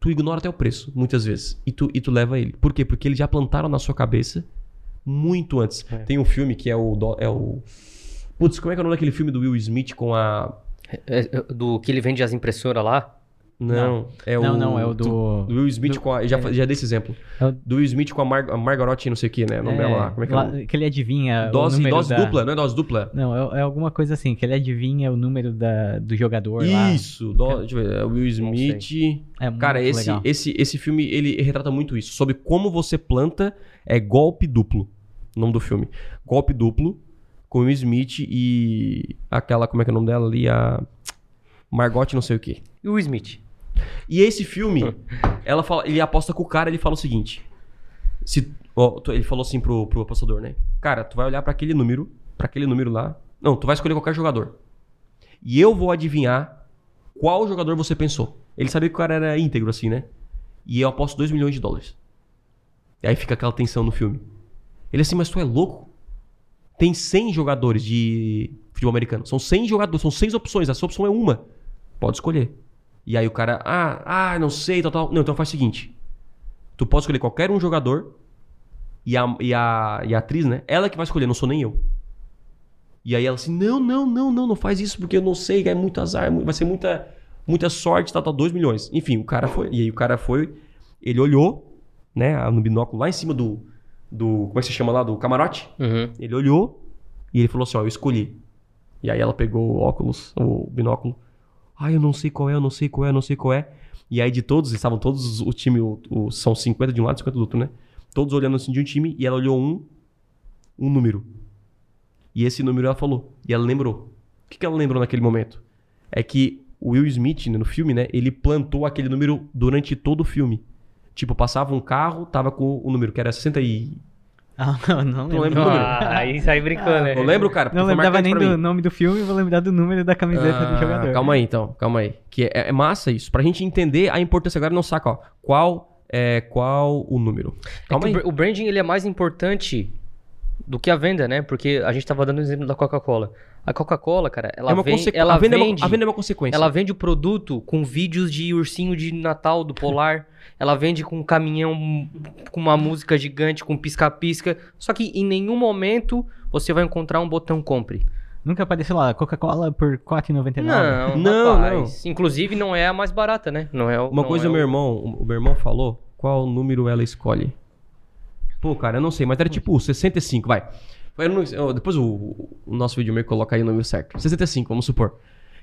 tu ignora até o preço, muitas vezes, e tu, e tu leva ele. Por quê? Porque eles já plantaram na sua cabeça Muito antes.
É.
Tem um filme que é o. É o... Putz, como é que é o nome daquele filme do Will Smith com a.
É, é, do que ele vende as impressoras lá.
Não, é o.
Não, não, é o do.
Do Will Smith
do-
com a. Já,
é.
já dei esse exemplo.
É o-
Do Will Smith com a, Mar, a Margaret, não sei o que, né? O nome dela lá. Como é que é? o
lá-
nome?
que ele adivinha. o
Dose,
número
dose
da-
dupla, não é dose dupla?
Não, é, é alguma coisa assim, que ele adivinha o número da, do jogador lá.
Isso, deixa eu ver, é o Will Smith.
É muito
Cara, esse,
legal.
esse, esse filme, ele retrata muito isso. Sobre como você planta é golpe duplo. O nome do filme. Golpe duplo com o Will Smith e aquela, como é que é o nome dela ali? A Margot não sei o quê.
E o Smith.
E esse filme, ela fala, ele aposta com o cara, ele fala o seguinte. Se, ó, ele falou assim pro, pro apostador, né? Cara, tu vai olhar pra aquele número, pra aquele número lá. Não, tu vai escolher qualquer jogador. E eu vou adivinhar qual jogador você pensou. Ele sabia que o cara era íntegro, assim, né? E eu aposto 2 milhões de dólares. E aí fica aquela tensão no filme. Ele assim, mas tu é louco? Tem 100 jogadores de futebol americano. São 100 jogadores, são 6 opções. A sua opção é uma. Pode escolher. E aí o cara, ah, ah, não sei, tal, tal. Não, então faz o seguinte. Tu pode escolher qualquer um jogador e a, e a, e a atriz, né? Ela que vai escolher, não sou nem eu. E aí ela assim, não, não, não, não, não faz isso porque eu não sei, é muito azar, é vai ser muita, muita sorte, tal, tal, 2 milhões. Enfim, o cara foi, e aí o cara foi, ele olhou, né, no binóculo lá em cima do, do, como é que se chama lá, do camarote.
Uhum.
Ele olhou e ele falou assim, ó, eu escolhi. E aí ela pegou o óculos, o binóculo. Ah, eu não sei qual é, eu não sei qual é, eu não sei qual é. E aí de todos, estavam todos o time, o, o- são 50 de um lado, 50 do outro, né? Todos olhando assim de um time e ela olhou um, um número. E esse número ela falou. E ela lembrou. O que, que ela lembrou naquele momento? É que o Will Smith, né, no filme, né? Ele plantou aquele número durante todo o filme. Tipo, passava um carro, tava com o número, que era 60 e...
Ah, não
Tu
lembro.
lembra do número?
Ah, aí sai brincando, né?
Eu lembro, cara.
Não lembrava nem do nome do filme, vou lembrar do número da camiseta
Ah,
do jogador.
Calma aí, então. Calma aí. Que é, é massa isso. Pra gente entender a importância agora, não saca, ó. Qual é qual o número.
É
Calma
que
aí.
o br- o branding ele é mais importante do que a venda, né? Porque a gente tava dando o exemplo da Coca-Cola. A Coca-Cola, cara, ela,
é uma
vem, ela
a, venda
vende,
é uma, a venda é uma consequência.
ela vende o produto com vídeos de ursinho de Natal do Polar. Ela vende com um caminhão com uma música gigante, com pisca-pisca. Só que em nenhum momento você vai encontrar um botão compre.
Nunca apareceu lá, Coca-Cola por R$4,99.
Não,
Não,
rapaz. Inclusive não é a mais barata, né? Não é o-
Uma
não
coisa
é
o meu irmão, o meu irmão falou, qual número ela escolhe? Pô, cara, eu não sei, mas era tipo 65, vai. Não- depois o, o nosso vídeo meio coloca aí o número certo. 65, vamos supor.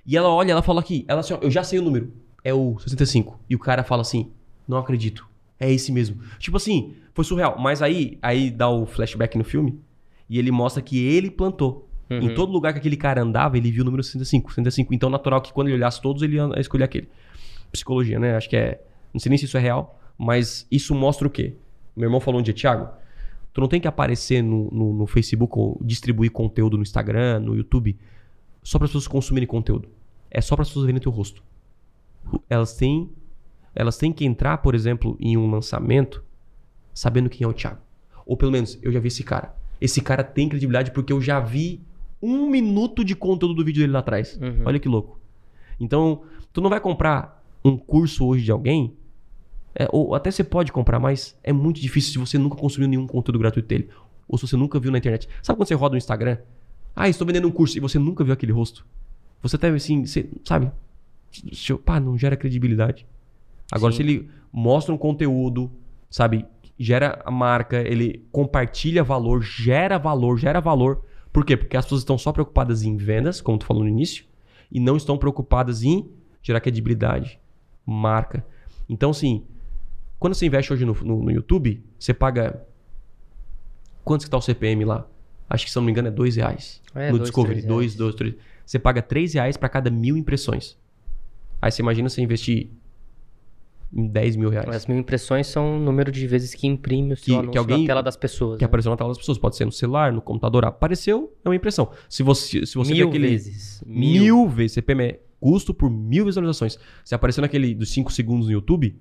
E ela olha, ela fala aqui, ela assim, ó, eu já sei o número. É o 65. E o cara fala assim, não acredito. É esse mesmo. Tipo assim, foi surreal. Mas aí, aí dá o flashback no filme e ele mostra que ele plantou.
Uhum.
Em todo lugar que aquele cara andava, ele viu o número 65, 65. Então, natural que quando ele olhasse todos, ele ia escolher aquele. Psicologia, né? Acho que é. Não sei nem se isso é real, mas isso mostra o quê? Meu irmão falou um dia, Thiago, tu não tem que aparecer no, no, no Facebook ou distribuir conteúdo no Instagram, no YouTube, só para as pessoas consumirem conteúdo. É só para as pessoas verem teu rosto. Elas têm, elas têm que entrar, por exemplo, em um lançamento sabendo quem é o Thiago. Ou pelo menos, eu já vi esse cara. Esse cara tem credibilidade porque eu já vi um minuto de conteúdo do vídeo dele lá atrás.
Uhum.
Olha que louco. Então, tu não vai comprar um curso hoje de alguém, é, ou até você pode comprar, mas é muito difícil se você nunca consumiu nenhum conteúdo gratuito dele. Ou se você nunca viu na internet. Sabe quando você roda no Instagram? Ah, estou vendendo um curso e você nunca viu aquele rosto. Você até assim, você, sabe? Pá, não gera credibilidade. Agora,
Sim.
se ele mostra um conteúdo, sabe? Gera a marca, ele compartilha valor, gera valor, gera valor. Por quê? Porque as pessoas estão só preocupadas em vendas, como tu falou no início, e não estão preocupadas em gerar credibilidade, marca. Então, assim, quando você investe hoje no, no- no YouTube, você paga. Quanto que tá o CPM lá? Acho que, se eu não me engano, é dois reais.
É,
no
dois,
Discovery. Dois, dois, três. Você paga três reais para cada mil impressões. Aí você imagina você investir 10 mil reais.
As mil impressões são o número de vezes que imprime o seu
Que-
anúncio
que alguém-
na tela das pessoas.
Que
né?
apareceu na tela das pessoas. Pode ser no celular, no computador. Apareceu, é uma impressão. Se você, se você
Mil
aquele.
vezes.
Mil. vezes. CPM é custo por mil visualizações. Se apareceu naquele dos 5 segundos no YouTube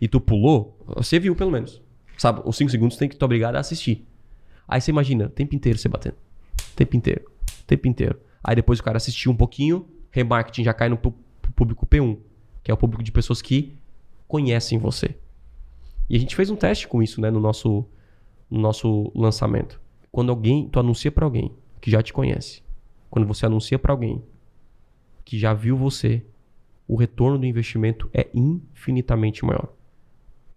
e tu pulou, você viu pelo menos. Sabe? Os 5 segundos tem que tu obrigado a assistir. Aí você imagina, o tempo inteiro você batendo. Tempo inteiro. Tempo inteiro. Aí depois o cara assistiu um pouquinho, remarketing já cai no público P1, que é o público de pessoas que conhecem você. E a gente fez um teste com isso, né, no nosso no nosso lançamento. Quando alguém, tu anuncia pra alguém que já te conhece, quando você anuncia pra alguém que já viu você, o retorno do investimento é infinitamente maior.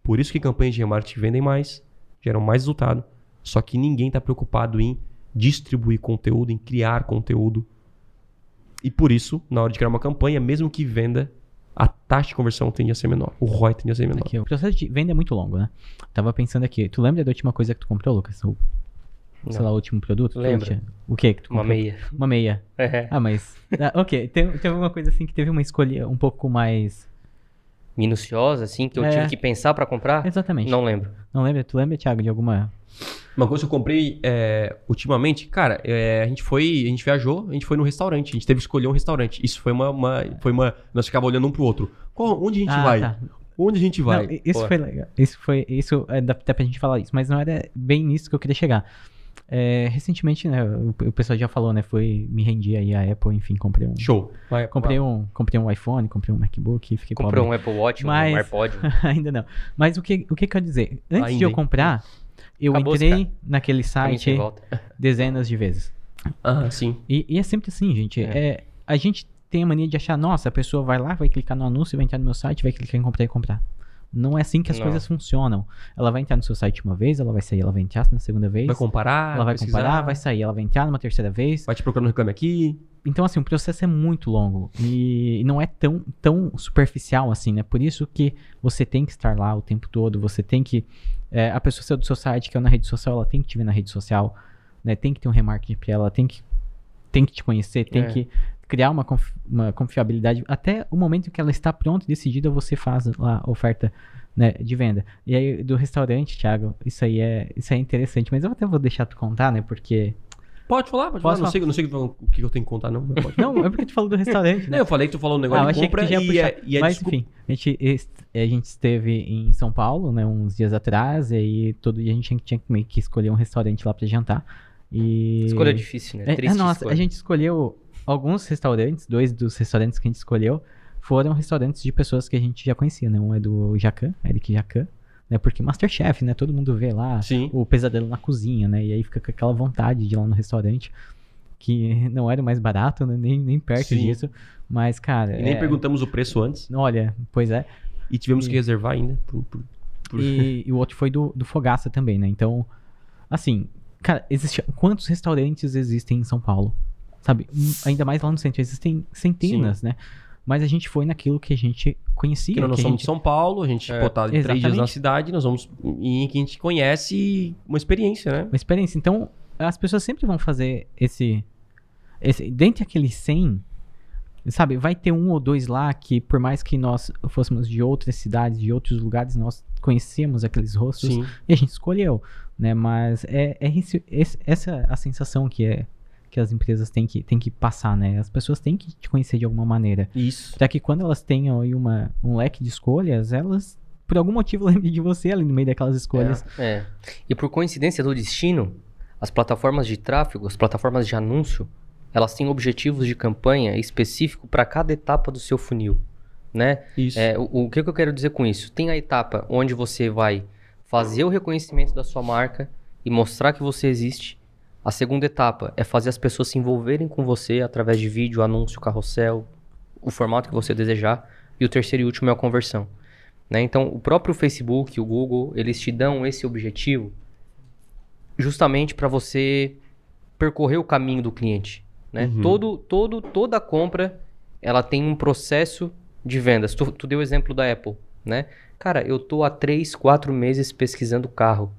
Por isso que campanhas de remarketing vendem mais, geram mais resultado, só que ninguém está preocupado em distribuir conteúdo, em criar conteúdo. E por isso, na hora de criar uma campanha, mesmo que venda, a taxa de conversão tende a ser menor. O ROI tende a ser menor.
Aqui, o processo de venda é muito longo, né? Tava pensando aqui. Tu lembra da última coisa que tu comprou, Lucas? O, sei
Não.
lá, o último produto? Tinha- O que que tu
Uma
comprou?
meia.
Uma meia.
É.
Ah, mas... ah, ok, teve uma coisa assim que teve uma escolha um pouco mais...
Minuciosa, assim, que eu
É.
tive que pensar pra comprar?
Exatamente. Não,
Não lembro.
lembra? Tu lembra, Thiago, de alguma...
Uma coisa que eu comprei é, ultimamente, cara, é, a gente foi, a gente viajou, a gente foi num restaurante, a gente teve que escolher um restaurante. Isso foi uma, uma- foi uma, nós ficava olhando um pro outro. Qual, onde a gente
ah,
vai?
tá.
Onde a gente vai?
Não, isso
Pô.
foi legal. Isso foi. Isso é, dá até pra gente falar isso, mas não era bem nisso que eu queria chegar. É, recentemente, né, o, o pessoal já falou, né? Foi me rendi aí a Apple, enfim, comprei um.
Show. Vai,
Comprei um, comprei um iPhone, comprei um MacBook, fiquei
Comprou
pobre.
um Apple Watch,
Mas-
um AirPod.
Ainda não. Mas o que, o que quer dizer? Antes
Ainda,
de eu
hein?
Eu
Acabou,
entrei naquele site dezenas de vezes.
Ah, sim.
E, e é sempre assim, gente.
É.
É, a gente tem a mania de achar, nossa, a pessoa vai lá, vai clicar no anúncio, vai entrar no meu site, vai clicar em comprar e comprar. Não é assim que as
Não.
coisas funcionam. Ela vai entrar no seu site uma vez, ela vai sair, ela vai entrar na segunda vez.
Vai comparar,
ela vai
pesquisar,
comparar, vai sair, ela vai entrar numa terceira vez.
vai te procurar no Reclame Aqui.
Então, assim, o processo é muito longo e não é tão, tão superficial assim, né? Por isso que você tem que estar lá o tempo todo, você tem que. é, a pessoa saiu do seu site, que é na rede social, ela tem que te ver na rede social, né? Tem que ter um remarketing pra ela, ela tem que, tem que te conhecer, tem
É.
que criar uma, confi- uma confiabilidade. Até o momento em que ela está pronta e decidida, você faz lá a oferta né, de venda. E aí, do restaurante, Thiago, isso aí é, isso aí é interessante, mas eu até vou deixar tu contar, né? Porque.
Pode falar, pode
Posso
falar. Não sei, não sei o que eu tenho que contar, não.
Não, é porque tu falou do restaurante, né?
Não, eu falei que tu falou um
Ah,
negócio
eu
de
que
compra
ia
e, é, e é
Mas
desculpa-
enfim, a gente, a gente esteve em São Paulo, né, uns dias atrás, e aí todo dia a gente tinha, tinha que meio que escolher um restaurante lá pra jantar. E...
Escolha difícil, né?
É, é,
Triste
nossa,
escolha.
a gente escolheu alguns restaurantes, dois dos restaurantes que a gente escolheu foram restaurantes de pessoas que a gente já conhecia, né? Um é do Jacan, Eric Jacan, né? Porque Masterchef, né? Todo mundo vê lá
Sim.
o pesadelo na cozinha, né? E aí fica com aquela vontade de ir lá no restaurante, que não era o mais barato, né? Nem, nem perto
Sim.
disso. Mas, cara.
E nem
é-
perguntamos o preço antes.
Olha, pois é.
E tivemos
E-
que reservar ainda. por- por- por-
E, e o outro foi do, do Fogaça também, né? Então, assim, cara, existe, quantos restaurantes existem em São Paulo? Sabe? Ainda mais lá no centro, existem centenas, né? Mas a gente foi naquilo que a gente conhecia.
Porque nós somos de
gente...
São Paulo, a gente
É,
pô, tá três dias na
exatamente.
cidade, nós vamos em que a gente conhece uma experiência, né?
Uma experiência. Então, as pessoas sempre vão fazer esse. esse dentre aqueles 100, sabe? Vai ter um ou dois lá que, por mais que nós fôssemos de outras cidades, de outros lugares, nós conhecíamos aqueles rostos.
Sim.
E a gente escolheu, né? Mas é, é esse- esse- essa a sensação que é que as empresas têm que, têm que passar, né? As pessoas têm que te conhecer de alguma maneira.
Isso.
Para que quando elas tenham aí uma, um leque de escolhas, elas, por algum motivo, lembrem de você ali no meio daquelas escolhas.
É. E por coincidência do destino, as plataformas de tráfego, as plataformas de anúncio, elas têm objetivos de campanha específico para cada etapa do seu funil, né?
Isso.
É, o, o que, que eu quero dizer com isso? Tem a etapa onde você vai fazer o reconhecimento da sua marca e mostrar que você existe. A segunda etapa é fazer as pessoas se envolverem com você através de vídeo, anúncio, carrossel, o formato que você desejar. E o terceiro e último é a conversão. né? Então, o próprio Facebook, o Google, eles te dão esse objetivo justamente para você percorrer o caminho do cliente. Né?
Uhum.
Todo, todo, toda compra ela tem um processo de vendas. Tu, tu deu o exemplo da Apple, né? Cara, eu tô há três, quatro meses pesquisando carro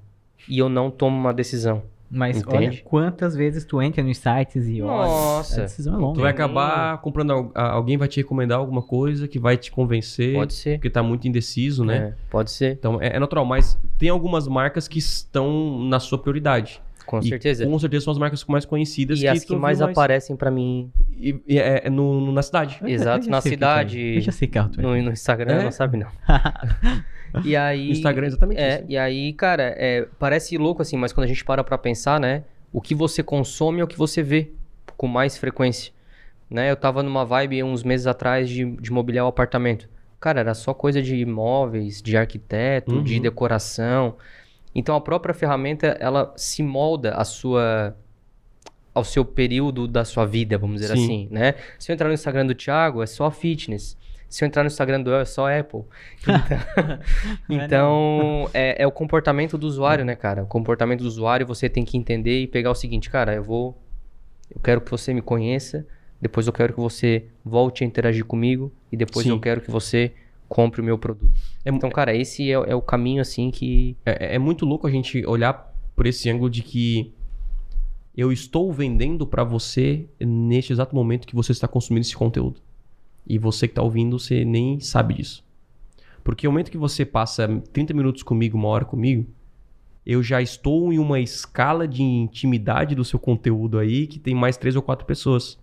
e eu não tomo uma decisão.
Mas
Entende?
olha quantas vezes tu entra nos sites e olha.
Nossa.
A decisão é longa.
Tu vai acabar comprando, alguém vai te recomendar alguma coisa que vai te convencer,
Pode ser.
porque tá muito indeciso, né?
É, pode ser,
Então é, é natural, mas tem algumas marcas que estão na sua prioridade.
Com
E
certeza.
Com certeza são as marcas mais conhecidas
E as
tu
que
viu
mais aparecem pra mim,
E, e é, é no, no- na cidade.
Exato, na
que que é.
cidade,
Eu já sei carro tu é.
no, no Instagram,
É?
não sabe não. e aí,
No Instagram é exatamente
É,
isso.
e aí, cara, é, parece louco assim, mas quando a gente para pra pensar, né? O que você consome é o que você vê com mais frequência. Né? Eu tava numa vibe uns meses atrás de, de mobiliar o apartamento. Cara, era só coisa de imóveis, de arquiteto, de
Uhum.
decoração. Então a própria ferramenta ela se molda à sua ao seu período da sua vida, vamos dizer
Sim.
assim, né? Se eu entrar no Instagram do Thiago, é só fitness. Se eu entrar no Instagram do El, é só Apple. Então, então é, é o comportamento do usuário, né, cara? O comportamento do usuário você tem que entender e pegar o seguinte, cara, eu vou. Eu quero que você me conheça, depois eu quero que você volte a interagir comigo e depois
Sim.
eu quero que você compre o meu produto.
É,
Então, cara, esse é, é o caminho assim que.
é, é muito louco a gente olhar por esse ângulo de que eu estou vendendo para você neste exato momento que você está consumindo esse conteúdo. E você que está ouvindo, você nem sabe disso. Porque o momento que você passa 30 minutos comigo, uma hora comigo, eu já estou em uma escala de intimidade do seu conteúdo aí que tem mais três ou quatro pessoas.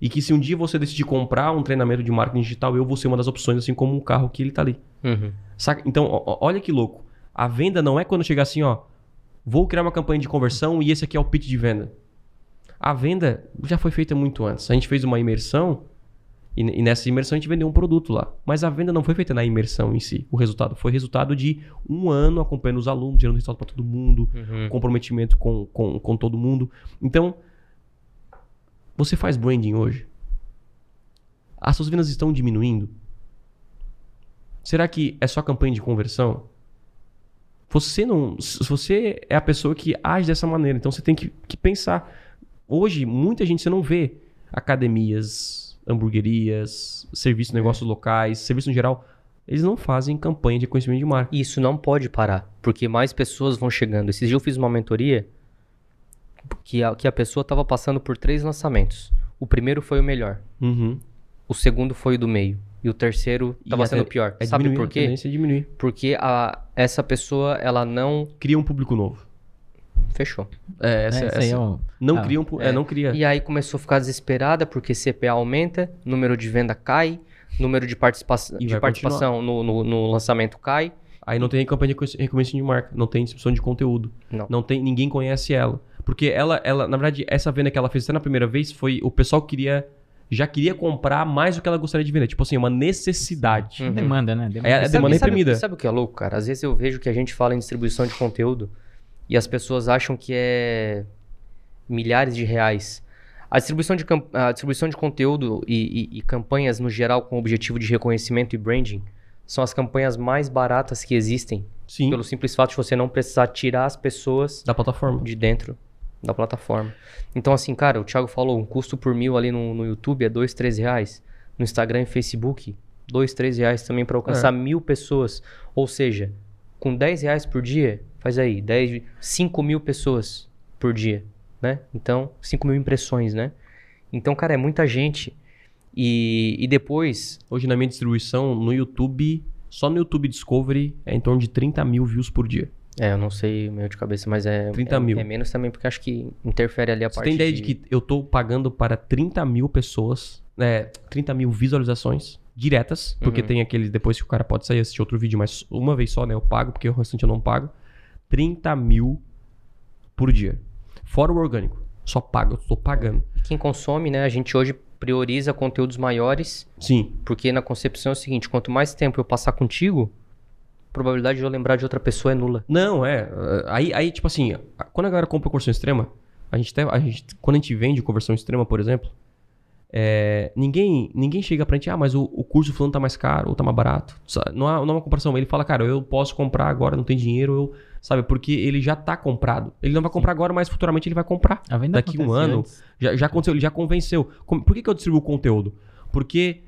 E que se um dia você decidir comprar um treinamento de marketing digital, eu vou ser uma das opções, assim como um carro que ele tá ali.
Uhum.
Saca? Então, ó- olha que louco. A venda não é quando chegar assim, ó. Vou criar uma campanha de conversão e esse aqui é o pitch de venda. A venda já foi feita muito antes. A gente fez uma imersão e, e nessa imersão a gente vendeu um produto lá. Mas a venda não foi feita na imersão em si. O resultado foi resultado de um ano acompanhando os alunos, gerando resultado para todo mundo,
Uhum.
comprometimento com, com, com todo mundo. Então, você faz branding hoje? As suas vendas estão diminuindo? Será que é só campanha de conversão? Você não. Você é a pessoa que age dessa maneira, então você tem que, que pensar. Hoje, muita gente você não vê academias, hamburguerias, serviços, negócios locais, serviço no geral. Eles não fazem campanha de conhecimento de marca.
Isso não pode parar, porque mais pessoas vão chegando. Esses dias eu fiz uma mentoria que a, que a pessoa estava passando por três lançamentos. O primeiro foi o melhor,
Uhum.
o segundo foi o do meio e o terceiro estava
a
sendo pior.
É
Sabe
diminuir,
por
A
quê?
tendência é diminuir.
Porque a, essa pessoa ela não
Cria um público novo.
fechou.
É, essa,
É,
essa-
aí é o-
Não
ah,
cria um. É,
é.
não cria.
E aí começou a ficar desesperada porque CPA aumenta, número de venda cai, número de, participa
E
de participação no, no- no lançamento cai.
Aí não tem campanha de conhec- reconhecimento de marca, não tem distribuição de conteúdo.
Não.
tem, ninguém conhece ela. Porque ela, ela, na verdade, essa venda que ela fez até na primeira vez foi o pessoal queria já queria comprar mais do que ela gostaria de vender, tipo assim, uma necessidade.
Uhum.
Demanda, né? Demanda.
É,
sabe-
demanda
sabe-
reprimida.
e Sabe o que é louco, cara? Às vezes eu vejo que a gente fala em distribuição de conteúdo e as pessoas acham que é milhares de reais. A distribuição de, cam- a distribuição de conteúdo e, e- e campanhas no geral com objetivo de reconhecimento e branding são as campanhas mais baratas que existem,
Sim,
pelo simples fato de você não precisar tirar as pessoas
da plataforma.
de dentro da plataforma. Então, assim, cara, o Thiago falou, um custo por mil ali no, no YouTube é dois, três reais. No Instagram e Facebook, dois, três reais também para alcançar mil pessoas. Ou seja, com 10 reais por dia, faz aí, 10, 5 mil pessoas por dia, né? Então, 5 mil impressões, né? Então, cara, é muita gente. E, e depois,
Hoje na minha distribuição, no YouTube, só no YouTube Discovery, é em torno de 30 mil views por dia.
É, eu não sei o meu de cabeça, mas é,
30
é,
mil.
é menos também, porque acho que interfere ali a
Você
parte
tem ideia de... que eu tô pagando para 30 mil pessoas, é, 30 mil visualizações diretas, porque
Uhum.
tem aqueles depois que o cara pode sair e assistir outro vídeo, mas uma vez só, né? Eu pago, porque o restante eu não pago. 30 mil por dia. Fora o orgânico. Só pago, eu tô pagando.
quem consome, né? A gente hoje prioriza conteúdos maiores,
Sim.
porque na concepção é o seguinte: quanto mais tempo eu passar contigo, probabilidade de eu lembrar de outra pessoa é nula.
Não, é. Aí, aí tipo assim, a- quando a galera compra conversão extrema, a gente, até, a gente quando a gente vende conversão extrema, por exemplo, é, ninguém, ninguém chega pra gente, ah, mas o, o curso fulano tá mais caro ou tá mais barato. Não, há, não é uma comparação. Ele fala, cara, eu posso comprar agora, não tem dinheiro, eu, sabe? Porque ele já tá comprado. Ele não vai comprar agora, mas futuramente ele vai comprar.
A venda
daqui um ano,
antes.
Já, já aconteceu, ele já convenceu. Por que, que eu distribuo conteúdo? Porque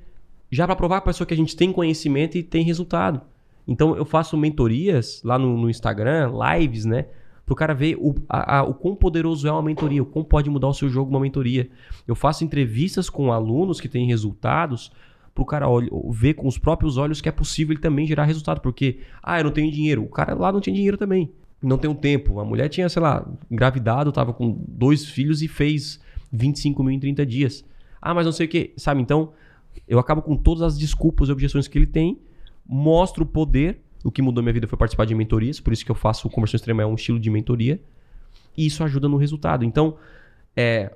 já pra provar pra pessoa que a gente tem conhecimento e tem resultado. Então eu faço mentorias lá no, no Instagram, lives, né? Pro cara ver o, a- a- o quão poderoso é uma mentoria, o quão pode mudar o seu jogo uma mentoria. Eu faço entrevistas com alunos que têm resultados pro cara olh- ver com os próprios olhos que é possível ele também gerar resultado. Porque, ah, eu não tenho dinheiro. O cara lá não tinha dinheiro também. Não tem um tempo. A mulher tinha, sei lá, engravidado, tava com dois filhos e fez 25 mil em 30 dias. Ah, mas não sei o que, sabe? Então, eu acabo com todas as desculpas e objeções que ele tem, mostro o poder. O que mudou minha vida foi participar de mentorias, por isso que eu faço o Conversão Extrema, é um estilo de mentoria. E isso ajuda no resultado. Então, é,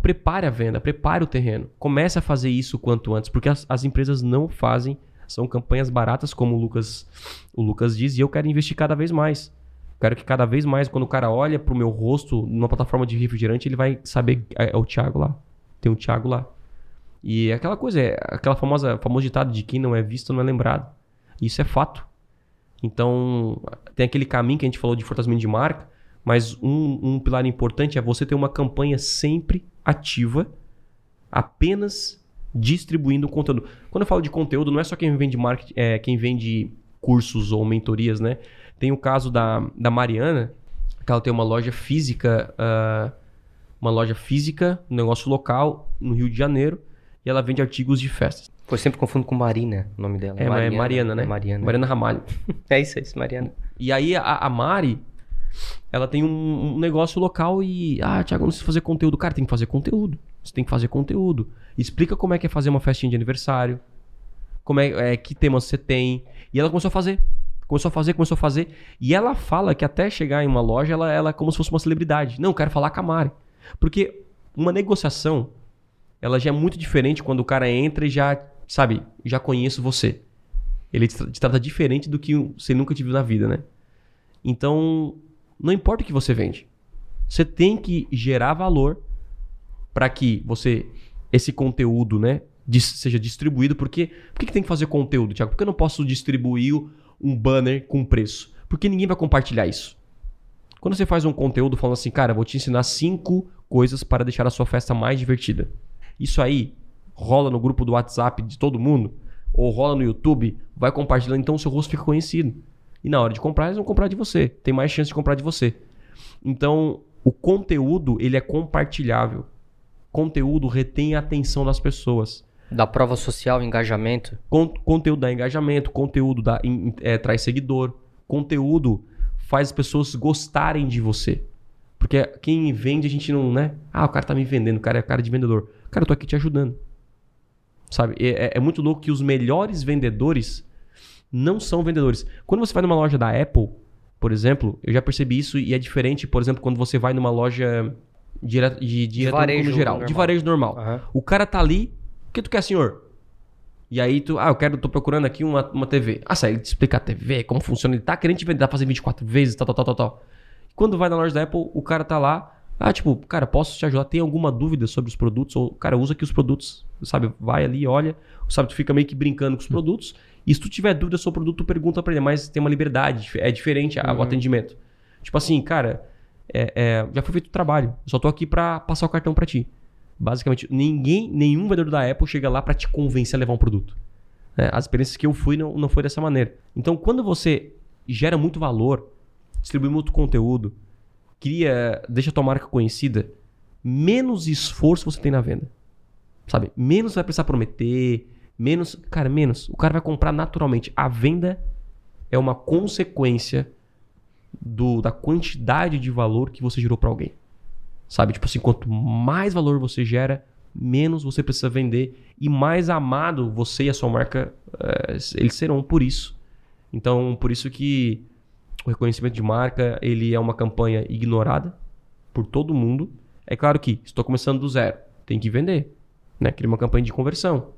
prepare a venda, prepare o terreno. Comece a fazer isso quanto antes, porque as, as empresas não fazem. São campanhas baratas, como o Lucas, o Lucas diz, e eu quero investir cada vez mais. quero que cada vez mais, quando o cara olha pro meu rosto numa plataforma de refrigerante, ele vai saber é, é o Thiago lá. Tem um Thiago lá. E é aquela coisa, é aquela famosa famoso ditado de quem não é visto não é lembrado. Isso é fato. Então, tem aquele caminho que a gente falou de fortalecimento de marca, mas um, um pilar importante é você ter uma campanha sempre ativa, apenas distribuindo conteúdo. Quando eu falo de conteúdo, não é só quem vende marketing, é, quem vende cursos ou mentorias, né? Tem o caso da, da Mariana, que ela tem uma loja física, uh, uma loja física, um negócio local no Rio de Janeiro, e ela vende artigos de festas.
Pô, eu sempre confundo com Marina, o nome dela.
É, Mariana, é Mariana né?
Mariana.
Mariana Ramalho.
é isso, é isso, Mariana.
E aí a, a Mari, ela tem um, um, negócio local e. Ah, Thiago, não precisa fazer conteúdo. Cara, tem que fazer conteúdo. Você tem que fazer conteúdo. Explica como é que é fazer uma festinha de aniversário. Como é, é que temas você tem. E ela começou a fazer. Começou a fazer, começou a fazer. E ela fala que até chegar em uma loja, ela, ela é como se fosse uma celebridade. Não, quero falar com a Mari. Porque uma negociação, ela já é muito diferente quando o cara entra e já, sabe, já conheço você. Ele te, trata diferente do que você nunca te viu na vida, né? Então, não importa o que você vende. Você tem que gerar valor para que você esse conteúdo, né, seja distribuído. Porque por que, que tem que fazer conteúdo, Tiago? Por que eu não posso distribuir um banner com preço? Porque ninguém vai compartilhar isso. Quando você faz um conteúdo falando assim, cara, vou te ensinar cinco coisas para deixar a sua festa mais divertida. Isso aí rola no grupo do WhatsApp de todo mundo, ou rola no YouTube, vai compartilhando, então o seu rosto fica conhecido. E na hora de comprar, eles vão comprar de você. Tem mais chance de comprar de você. Então, o conteúdo, ele é compartilhável. Conteúdo retém a atenção das pessoas.
Da prova social, engajamento.
Con conteúdo dá engajamento, conteúdo dá, in, é, traz seguidor. Conteúdo faz as pessoas gostarem de você. Porque quem vende, a gente não, né? Ah, o cara tá me vendendo, o cara é cara de vendedor. Cara, eu tô aqui te ajudando. Sabe? É, é muito louco que os melhores vendedores não são vendedores. Quando você vai numa loja da Apple, por exemplo, eu já percebi isso e é diferente, por exemplo, quando você vai numa loja de, de, de,
varejo
geral,
normal.
de varejo normal.
Uhum.
O cara tá ali, o que tu quer, senhor? E aí tu, ah, eu quero, tô procurando aqui uma, uma TV. Ah, sai, ele te explica a TV, como funciona, ele tá querendo te vender, dá pra fazer 24 vezes, tal, tal, tal, tal, tal. Quando vai na loja da Apple, o cara tá lá, ah, tipo, cara, posso te ajudar? Tem alguma dúvida sobre os produtos? Ou, cara, usa aqui os produtos, sabe? Vai ali, olha, sabe? Tu fica meio que brincando com os produtos. E se tu tiver dúvida sobre o produto, tu pergunta pra ele, mas tem uma liberdade, é diferente uhum. o atendimento. Tipo assim, cara, é, é, já foi feito o trabalho, eu só tô aqui pra passar o cartão pra ti. Basicamente, ninguém, nenhum vendedor da Apple chega lá para te convencer a levar um produto. É, as experiências que eu fui não, não foi dessa maneira. Então, quando você gera muito valor, distribui muito conteúdo, cria, deixa a tua marca conhecida, menos esforço você tem na venda. Sabe? Menos vai precisar prometer, menos, cara, menos. O cara vai comprar naturalmente. A venda é uma consequência do, da quantidade de valor que você gerou para alguém. Sabe? Tipo assim, quanto mais valor você gera, menos você precisa vender e mais amado você e a sua marca é, eles serão por isso. Então, por isso que o reconhecimento de marca ele é uma campanha ignorada por todo mundo. É claro que estou começando do zero, tem que vender, né? Cria uma campanha de conversão,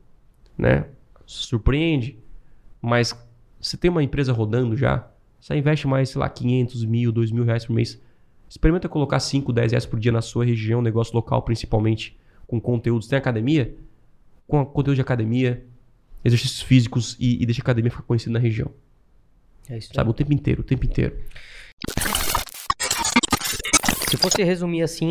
né? Surpreende, mas você tem uma empresa rodando já, você investe mais, sei lá, 500 mil, 2 mil reais por mês. Experimenta colocar 5, 10 reais por dia na sua região, negócio local principalmente, com conteúdos. Tem academia? Com conteúdo de academia, exercícios físicos e, e deixa a academia ficar conhecida na região.
É isso
Sabe, o tempo inteiro, o tempo inteiro.
Se fosse resumir assim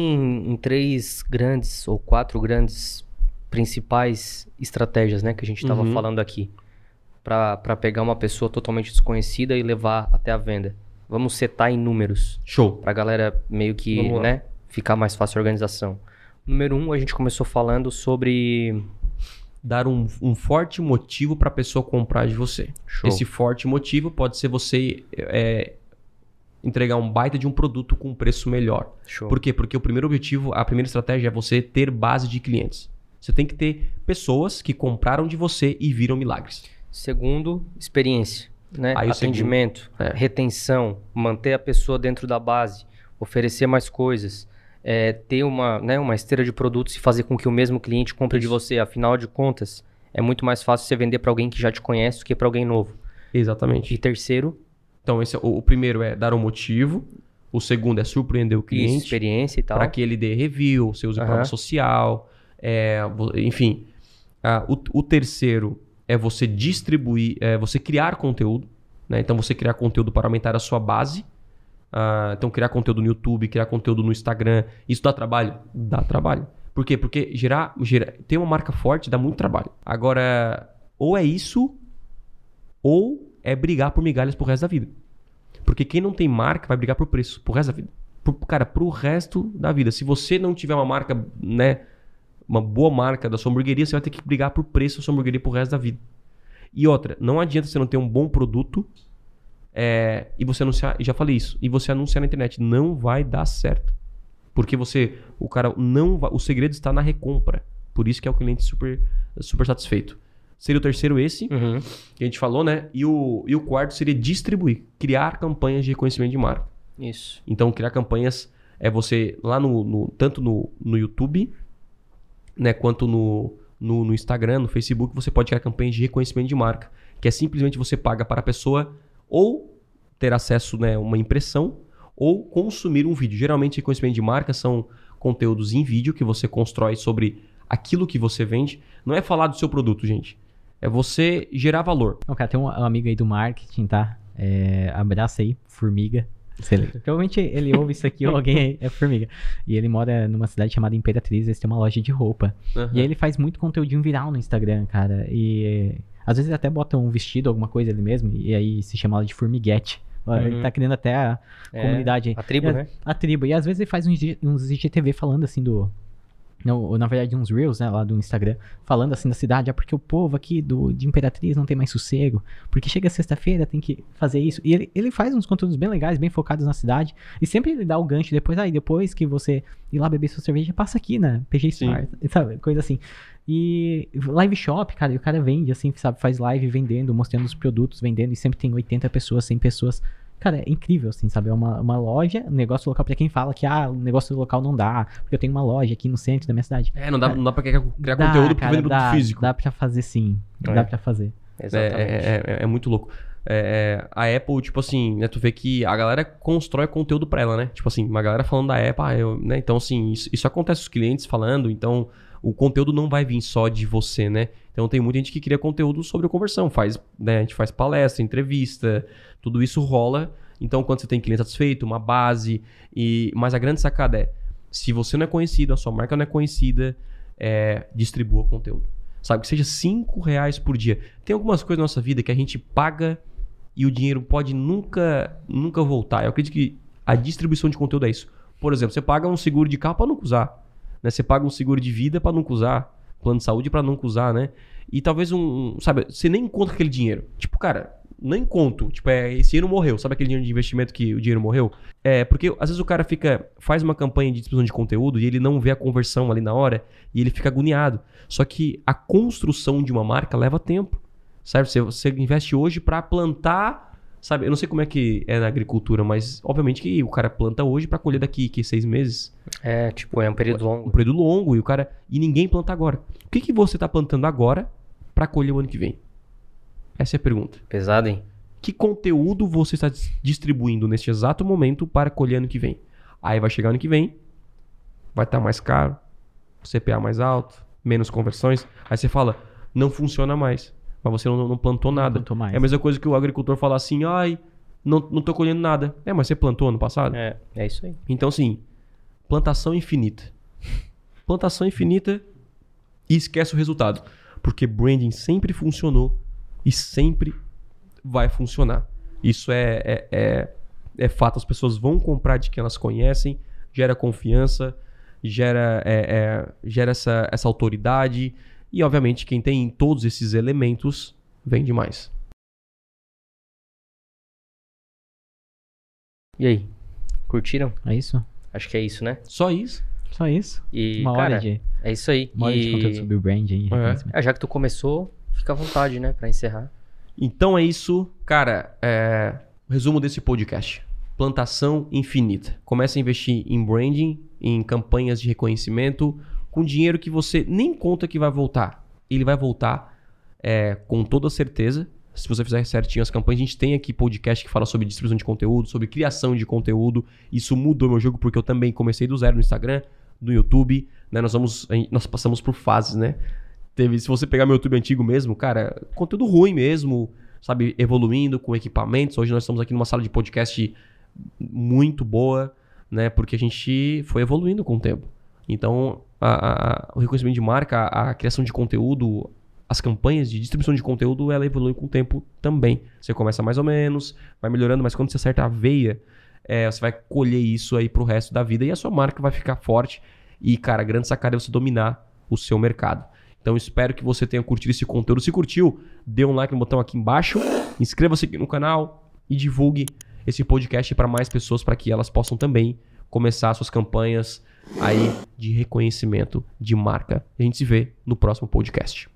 em, três grandes ou quatro grandes principais estratégias, né, que a gente estava
Uhum.
falando aqui, para pegar uma pessoa totalmente desconhecida e levar até a venda. Vamos setar em números,
Show.
pra galera meio que, né, ficar mais fácil a organização. Número um, a gente começou falando sobre
Dar um, um forte motivo para a pessoa comprar de você.
Show.
Esse forte motivo pode ser você é, entregar um baita de um produto com um preço melhor.
Show.
Por quê? Porque o primeiro objetivo, a primeira estratégia é você ter base de clientes. Você tem que ter pessoas que compraram de você e viram milagres.
Segundo, experiência, né?
Aí
Atendimento,
segundo, é.
retenção, manter a pessoa dentro da base, oferecer mais coisas, é, ter uma, né, uma esteira de produtos e fazer com que o mesmo cliente compre de você. Afinal de contas, é muito mais fácil você vender para alguém que já te conhece do que para alguém novo. E
Exatamente.
terceiro,
Então, esse é, o, o primeiro é dar um motivo. O segundo é surpreender o
Isso,
cliente.
experiência e tal.
para que ele dê review, você use prova social, é, enfim. Ah, o, o terceiro é você distribuir, é você criar conteúdo, né? Então você criar conteúdo para aumentar a sua base. Ah, então criar conteúdo no YouTube, criar conteúdo no Instagram, isso dá trabalho? Dá trabalho. Por quê? Porque gerar, gerar ter uma marca forte dá muito trabalho. Agora, ou é isso, ou é brigar por migalhas pro resto da vida. Porque quem não tem marca vai brigar por preço, pro resto da vida. Cara, pro resto da vida. Se você não tiver uma marca, né? Uma boa marca da sua hamburgueria, você vai ter que brigar por preço da sua hamburgueria pro resto da vida. E outra, não adianta você não ter um bom produto é, e você anunciar, já falei isso, e você anunciar na internet. Não vai dar certo. Porque você, o cara não vai, o segredo está na recompra. Por isso que é o cliente super, super satisfeito. Seria o terceiro esse,
Uhum.
que a gente falou, né? E o, e o quarto seria distribuir, criar campanhas de reconhecimento de marca.
Isso.
Então, criar campanhas é você lá no, no- tanto no, no YouTube, né, quanto no, no, no Instagram, no Facebook, você pode criar campanhas de reconhecimento de marca, que é simplesmente você paga para a pessoa ou ter acesso, né, uma impressão ou consumir um vídeo. Geralmente, reconhecimento de marca são conteúdos em vídeo que você constrói sobre aquilo que você vende. Não é falar do seu produto, gente. É você gerar valor.
Não, tem um, amigo aí do marketing, tá? É, abraça aí, Formiga. Ele- Provavelmente ele ouve isso aqui ou alguém é Formiga. E ele mora numa cidade chamada Imperatriz, eles têm uma loja de roupa. E aí ele faz muito conteúdinho viral no Instagram, cara. E às vezes ele até bota um vestido, alguma coisa ali mesmo, e aí se chama de Formiguete. Ó, Ele
Uhum.
tá criando até a
É,
comunidade.
A tribo,
E
né?
A tribo. E às vezes ele faz uns, uns IGTV falando assim do. Não, ou, na verdade, uns Reels, né, lá do Instagram, falando assim da cidade, ah, porque o povo aqui do, de Imperatriz não tem mais sossego, porque chega sexta-feira, tem que fazer isso. E ele, ele faz uns conteúdos bem legais, bem focados na cidade, e sempre ele dá o gancho depois, aí depois que você ir lá beber sua cerveja, passa aqui, né, PG. Star, sabe, coisa assim. E live shop, cara, e o cara vende, assim, sabe, faz live vendendo, mostrando os produtos, vendendo, e sempre tem 80 pessoas, 100 pessoas. Cara, é incrível, assim, sabe? É uma, uma loja, um negócio local pra quem fala que, ah, o negócio local não dá, porque eu tenho uma loja aqui no centro da minha cidade.
É, não dá, não dá pra criar, criar
Dá,
conteúdo porque
cara,
vende produto
dá,
físico.
Dá pra fazer sim.
É.
Dá pra fazer.
É,
Exatamente.
é, é- é muito louco. É, é, a Apple, tipo assim, né, tu vê que a galera constrói conteúdo pra ela, né? Tipo assim, uma galera falando da Apple, ah, eu, né? Então, assim, isso, isso acontece os clientes falando, então o conteúdo não vai vir só de você, né? Então tem muita gente que cria conteúdo sobre a conversão, faz, né, a gente faz palestra, entrevista, tudo isso rola. Então, quando você tem cliente satisfeito, uma base, e mas a grande sacada é, se você não é conhecido, a sua marca não é conhecida, é, distribua conteúdo. Sabe, que seja 5 reais por dia. Tem algumas coisas na nossa vida que a gente paga e o dinheiro pode nunca, nunca voltar. Eu acredito que a distribuição de conteúdo é isso. Por exemplo, você paga um seguro de carro para nunca usar. Né? Você paga um seguro de vida para nunca usar. Plano de saúde para nunca usar, né? E talvez um, Sabe, você nem conta aquele dinheiro. Tipo, cara, nem conto. Tipo, é, esse dinheiro morreu. Sabe aquele dinheiro de investimento que o dinheiro morreu? É, porque às vezes o cara fica. faz uma campanha de distribuição de conteúdo e ele não vê a conversão ali na hora e ele fica agoniado. Só que a construção de uma marca leva tempo. Sabe? Você, você investe hoje para plantar. Sabe? Eu não sei como é que é na agricultura, mas obviamente que o cara planta hoje para colher daqui que seis meses.
É, tipo, é um período
Um
longo.
período longo e o cara. E ninguém planta agora. O que, que você tá plantando agora para colher o ano que vem? Essa é a pergunta.
Pesado, hein?
Que conteúdo você está dis- distribuindo neste exato momento para colher ano que vem? Aí vai chegar ano que vem, vai estar mais caro, CPA mais alto, menos conversões. Aí você fala, não funciona mais. Mas você não, não plantou nada.
plantou mais.
É a mesma coisa que o agricultor falar assim, ai, não, não tô colhendo nada. É, mas você plantou ano passado?
É, é isso aí.
Então, assim, plantação infinita. Plantação infinita e esquece o resultado. Porque branding sempre funcionou e sempre vai funcionar. Isso é, é, é, é fato. As pessoas vão comprar de quem elas conhecem, gera confiança, gera, é, é, gera essa, essa autoridade. E, obviamente, quem tem todos esses elementos vende mais.
E aí? Curtiram?
É isso?
Acho que é isso, né?
Só isso.
Só isso.
E,
uma
cara,
hora de,
é isso aí.
uma hora de conteúdo sobre o brand aí. reconhecimento.
Ah, já que tu começou, fica à vontade, né? Pra encerrar.
Então é isso, cara. É... Resumo desse podcast: plantação infinita. Comece a investir em branding, em campanhas de reconhecimento, com dinheiro que você nem conta que vai voltar. Ele vai voltar é, com toda certeza, Se você fizer certinho as campanhas, a gente tem aqui podcast que fala sobre distribuição de conteúdo, sobre criação de conteúdo. Isso mudou meu jogo porque eu também comecei do zero no Instagram, no YouTube, né? Nós vamos, nós passamos por fases, né? Teve, se você pegar meu YouTube antigo mesmo, cara, conteúdo ruim mesmo, sabe, evoluindo com equipamentos. Hoje nós estamos aqui numa sala de podcast muito boa, né? Porque a gente foi evoluindo com o tempo. Então, a, a, o reconhecimento de marca, a, a criação de conteúdo, as campanhas de distribuição de conteúdo, ela evolui com o tempo também. Você começa mais ou menos, vai melhorando, mas quando você acerta a veia, é, você vai colher isso aí pro resto da vida e a sua marca vai ficar forte. E, cara, a grande sacada é você dominar o seu mercado. Então espero que você tenha curtido esse conteúdo. Se curtiu, dê um like no botão aqui embaixo, inscreva-se aqui no canal e divulgue esse podcast para mais pessoas para que elas possam também começar suas campanhas aí de reconhecimento de marca. A gente se vê no próximo podcast.